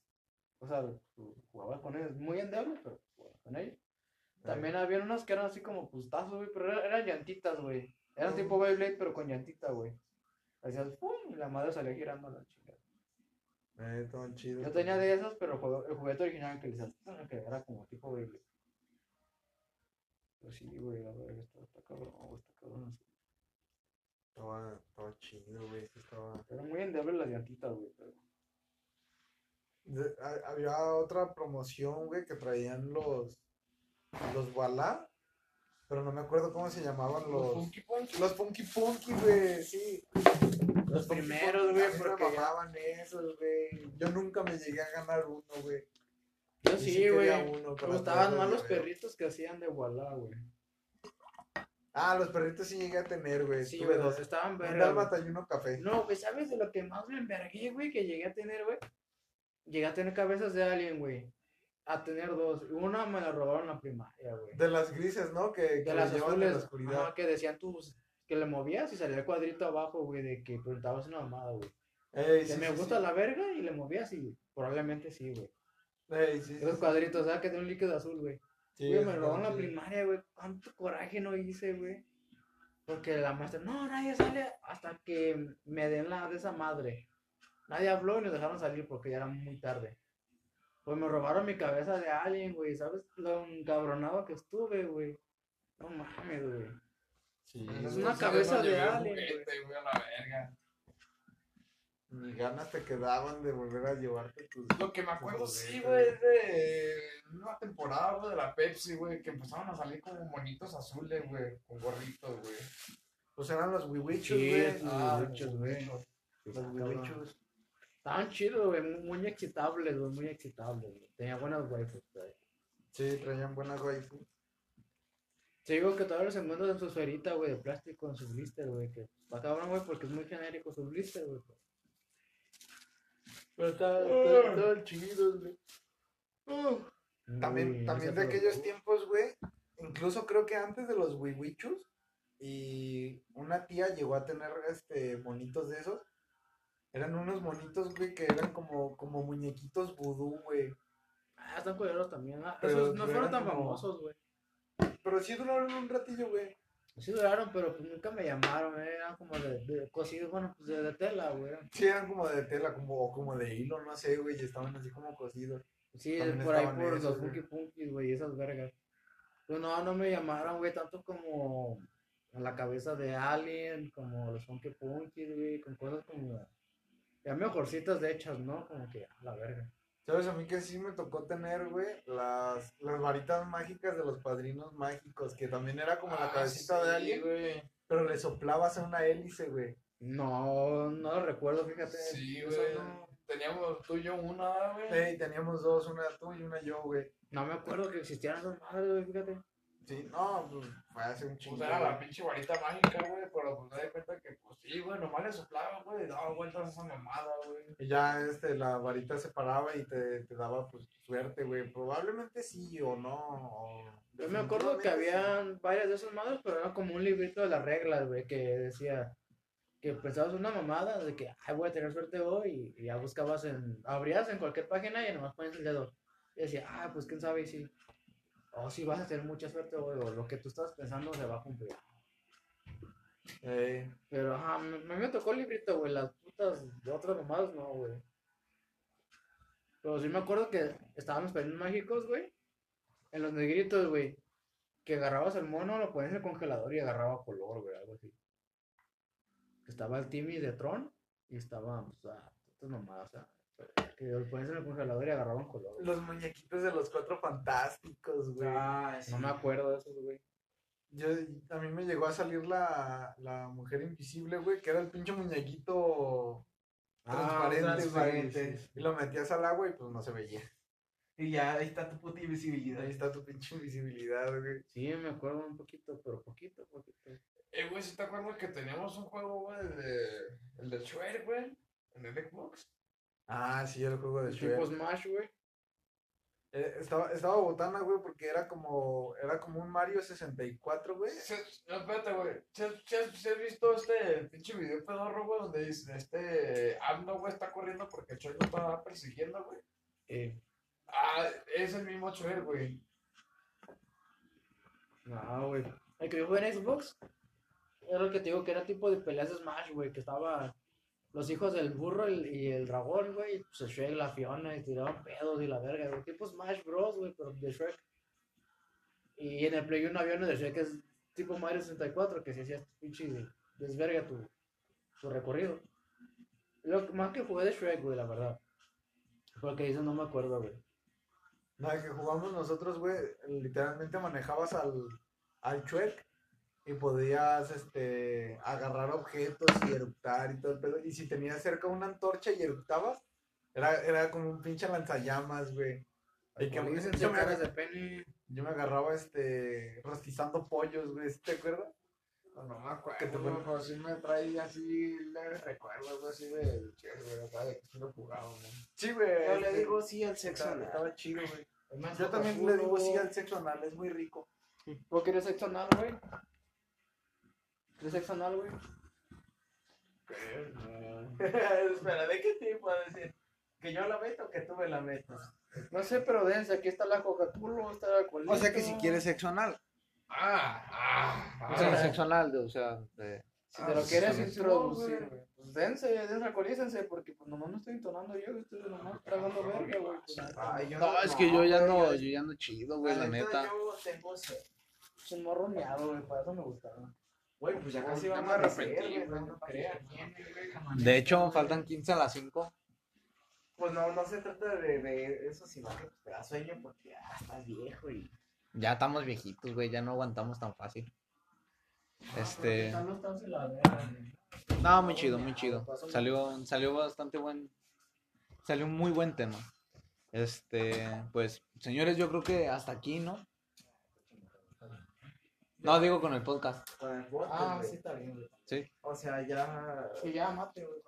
O sea, tú jugabas con ellas. Muy endeble, pero jugabas con ellas. También había unas que eran así como pustazos, güey, pero era- eran llantitas, güey. Eran tipo Beyblade, pero con llantita, güey. Hacías pum y la madre salía girando a la chingada. Eh, chido. Yo tenía de esas, pero el juguete original que les hacía, que era como tipo Beyblade. Pero sí, güey, la verdad, está, está cabrón, güey, está cabrón. Estaba, estaba chido, güey. sí estaba... Eran muy endebles las llantitas, güey. pero- De- ha- había otra promoción, güey, que traían los los Walla, pero no me acuerdo cómo se llamaban los Funky Punky. los Funky Punky, güey, sí. Los Funky primeros, Punky, güey, a me porque mamaban esos, güey. Yo nunca me llegué a ganar uno, güey. Yo sí, güey. Me gustaban más los perritos que hacían de Walla, güey. Ah, los perritos sí llegué a tener, güey. Sí, güey, dos. estaban Un verga. dálmata y uno café. No, güey, ¿sabes de lo que más me envergué, güey? Que llegué a tener, güey. Llegué a tener cabezas de alien, güey. A tener dos. Una me la robaron la primaria, güey. De las grises, ¿no? Que, que De las le llevan en la oscuridad. que decían tus. Que le movías y salía el cuadrito abajo, güey, de que preguntabas una mamada, güey. Ey, Que sí, me sí, gusta sí. la verga y le movías y probablemente sí, güey. Ey, sí, sí. cuadritos, ¿sabes? Que tiene un líquido azul, güey. Sí, Güey, me robaron la primaria, güey. ¿Cuánto coraje no hice, güey? Porque la maestra, no, nadie sale hasta que me den la de esa madre. Nadie habló y nos dejaron salir porque ya era muy tarde. Pues me robaron mi cabeza de alien, güey. ¿Sabes lo encabronado que estuve, güey? No mames, güey. Sí, Es una cabeza de alien, juguete, güey, a la verga. Ni ganas te quedaban de volver a llevarte tus. Lo que me acuerdo, sí, güey, es de una temporada, güey, de la Pepsi, güey, que empezaron a salir como monitos azules, güey, con gorritos, güey. Pues eran los wiwichos, Sí, güey. los Ah, wiwichos, güey. Los wiwichos. Estaban chidos, güey. Muy, excitables, güey. Muy excitables, güey. Tenía buenas waifus, güey. Sí, traían buenas waifu. Te digo que todavía los encuentro en su esferita, güey, de plástico, en su blister, güey. Que va cabrón, güey, porque es muy genérico su blister, güey. Pero estaban Ah. estaban chidos, güey. También, Muy- también de aquellos tiempos, güey. Incluso creo que antes de los wiwichos. Y una tía llegó a tener este monitos de esos. Eran unos monitos, güey, que eran como, como muñequitos vudú, güey. Ah, están culeros también. ah, Pero- Esos no fueron tan como- famosos, güey. Pero sí duraron un ratillo, güey. Sí duraron, pero pues nunca me llamaron, eh, eran como de, de cosidos, bueno, pues de, de tela, güey. Sí, eran como de tela, como, como de hilo, no sé, güey, y estaban así como cosidos. Sí, También por ahí por esos, los. Funky Punkies, güey, esas vergas. Pues no, no me llamaron, güey, tanto como a la cabeza de Alien, como los Funky Punkies, güey, con cosas como ya mejorcitas de hechas, ¿no? Como que a la verga. ¿Sabes? A mí que sí me tocó tener, güey, las, las varitas mágicas de los padrinos mágicos, que también era como la Ah, cabecita de sí, alguien, güey. pero le soplabas a una hélice, güey. No, no lo recuerdo, fíjate. Sí, güey. no, Teníamos tú y yo una, güey. Ey, teníamos dos, una tú y una yo, güey. no me acuerdo que existieran esas madres, güey, fíjate. Sí, no, pues fue hace un chingo. Pues era la pinche varita mágica, güey, pero pues me di cuenta que, pues sí, güey, nomás le soplaba, güey, y daba vueltas a esa mamada, güey. Y ya, este, la varita se paraba y te, te daba, pues, suerte, güey. Probablemente sí o no. o Yo me acuerdo que sí. habían varias de esas madres, pero era como un librito de las reglas, güey, que decía que pensabas una mamada de que, ay, voy a tener suerte hoy, y ya buscabas en, abrías en cualquier página y nomás pones el dedo. Y decía, ah, pues quién sabe si, o si vas a tener mucha suerte hoy, o lo que tú estás pensando se va a cumplir. Pero, ajá, me- a mí me tocó el librito, güey, las putas de otras mamadas no, güey. Pero sí me acuerdo que estaban los padrinos mágicos, güey, en los negritos, güey, que agarrabas el mono, lo ponías en el congelador y agarraba color, güey, algo así. Estaba el Timmy de Tron y estaba, o sea, mamadas, o sea, que lo ponías en el congelador y agarraban color. Los muñequitos de los cuatro fantásticos, güey. No me acuerdo de esos, güey. Yo, a mí me llegó a salir la, la mujer invisible, güey, que era el pinche muñequito transparente, güey. transparente. Y lo metías al agua y pues no se veía. Y ya ahí está tu puta invisibilidad. Ahí está tu pinche invisibilidad, güey. Sí, me acuerdo un poquito, pero poquito, poquito. Eh, güey, ¿sí te acuerdas que teníamos un juego, güey, de, el de Shrek, güey? En el Xbox. Ah, sí, el juego de Tipo Shrek. Smash, güey. Eh, estaba, estaba botana, güey, porque era como, era como un Mario 64, güey. No, espérate, güey. ¿Sí, sí, has- visto este pinche video pedorro, güey? Donde dice, este Abno, güey, está corriendo porque Choy lo está persiguiendo, güey. Eh, Ah, es el mismo Choy, güey. no, güey. El que yo jugué en Xbox era el que te digo que era tipo de peleas de Smash, güey. Que estaba los hijos del burro y el, dragón, güey. y, Pues Shrek, la Fiona, y tiraban pedos y la verga, güey. Tipo Smash Bros, güey, pero de Shrek. Y en el Play 1 había uno de Shrek que es tipo Mario 64, que si hacías pinche desverga tu, tu recorrido. Lo más que jugué de Shrek, güey, la verdad. Porque eso no me acuerdo, güey. El que jugamos nosotros, güey, literalmente manejabas al, al Shrek y podías, este, agarrar objetos y eructar y todo el pedo. Y si tenías cerca una antorcha y eructabas, era, era como un pinche lanzallamas, güey. Y que Alcoholícense, yo me, caras de pene. yo me agarraba, este, rostizando pollos, güey, ¿sí ¿te acuerdas? No, no me acuerdo, Que te güey, pon- pero sí me trae así recuerdos, güey, así de Choy, güey, acá de que lo jugaba, güey. Sí, güey. Yo le digo sí al sexo anal. estaba chido, güey. Yo también le digo sí al sexo anal, es muy rico. ¿Vos querés sexo anal, güey? ¿Quieres sexo anal, güey? Espera, ¿de qué tipo a decir? ¿Que yo la meto o que tú me la metas? No sé, pero dense, aquí está la Coca-Cola, está el alcoholito. O sea que si quieres sexo anal. Ah, ah, O sea, ah. sexo anal, de- o sea, de- Si te lo Ah, quieres sí, introducir, güey. Pues dense, dense, alcoholícense, porque pues nomás no estoy entonando yo, estoy nomás tragando verga, güey. Pues, No, es que yo ya no, yo- yo ya no chido, güey, la neta. Yo tengo sed. es un morro miado, güey, para eso me gustaba. Güey, pues ya casi me a arrepentir, güey, no creas. De hecho, faltan 15 a las 5. Pues no, no se trata de, de eso, sino que pues, te da sueño porque ya estás viejo y... Ya estamos viejitos, güey, ya no aguantamos tan fácil. Este, no, muy chido, muy chido. Salió, salió bastante buen, salió un muy buen tema. Este, pues, señores, yo creo que hasta aquí, ¿no? No, digo con el podcast, Con el bote, Ah, sí, está bien, güey. sí. O sea, ya... Sí, ya, mate, güey.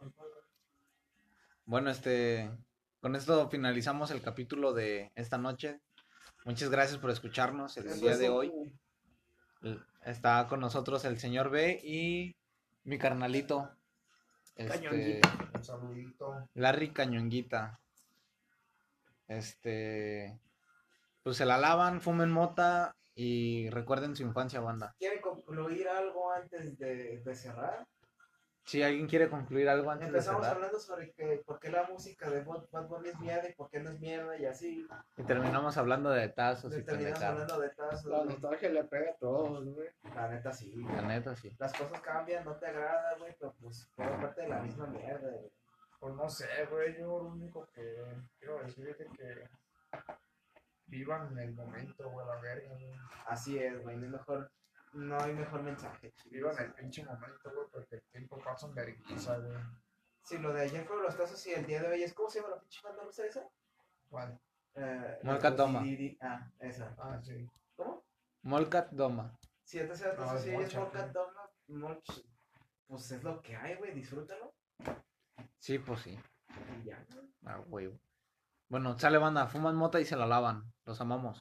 Bueno, este, con esto finalizamos el capítulo de esta noche. Muchas gracias por escucharnos el día de hoy. Está con nosotros el señor B y mi carnalito, este, Cañonguita. Un saludito. Larry Cañonguita. Este, pues se la lavan, fumen mota y recuerden su infancia, banda. ¿Quieren concluir algo antes de, de cerrar? Si alguien quiere concluir algo antes de Empezamos cerrar hablando sobre que, por qué la música de Bad Bunny es mierda y por qué no es mierda y así. y terminamos hablando de tazos y Terminamos pendejadas. hablando de tazos. La nostalgia le pega a todos, güey. La neta sí. La neta, sí. Las cosas cambian, no te agrada, güey, pero pues forma parte de la misma mierda, güey. Pues no sé, güey, yo lo único que quiero decir es de que vivan el momento, güey, la verga, güey. Así es, güey, no, hay mejor, no hay mejor mensaje. Vivan el pinche momento, güey, porque el tiempo pasa en vergüenza, güey. Si lo de ayer fueron los tazos y el día de hoy es, ¿cómo se llama la pinche banda rusa esa? ¿Cuál? Eh, Molca Toma. Ah, esa. Ah, sí. ¿Cómo? Molcat Doma. Si entonces los No, tazos es y es Molca, Molca. Toma, Molch, pues es lo que hay, güey, disfrútalo. Sí, pues sí. Y ya, güey. Ah, huevo. Bueno, sale banda, fuman mota y se la lavan. Los amamos.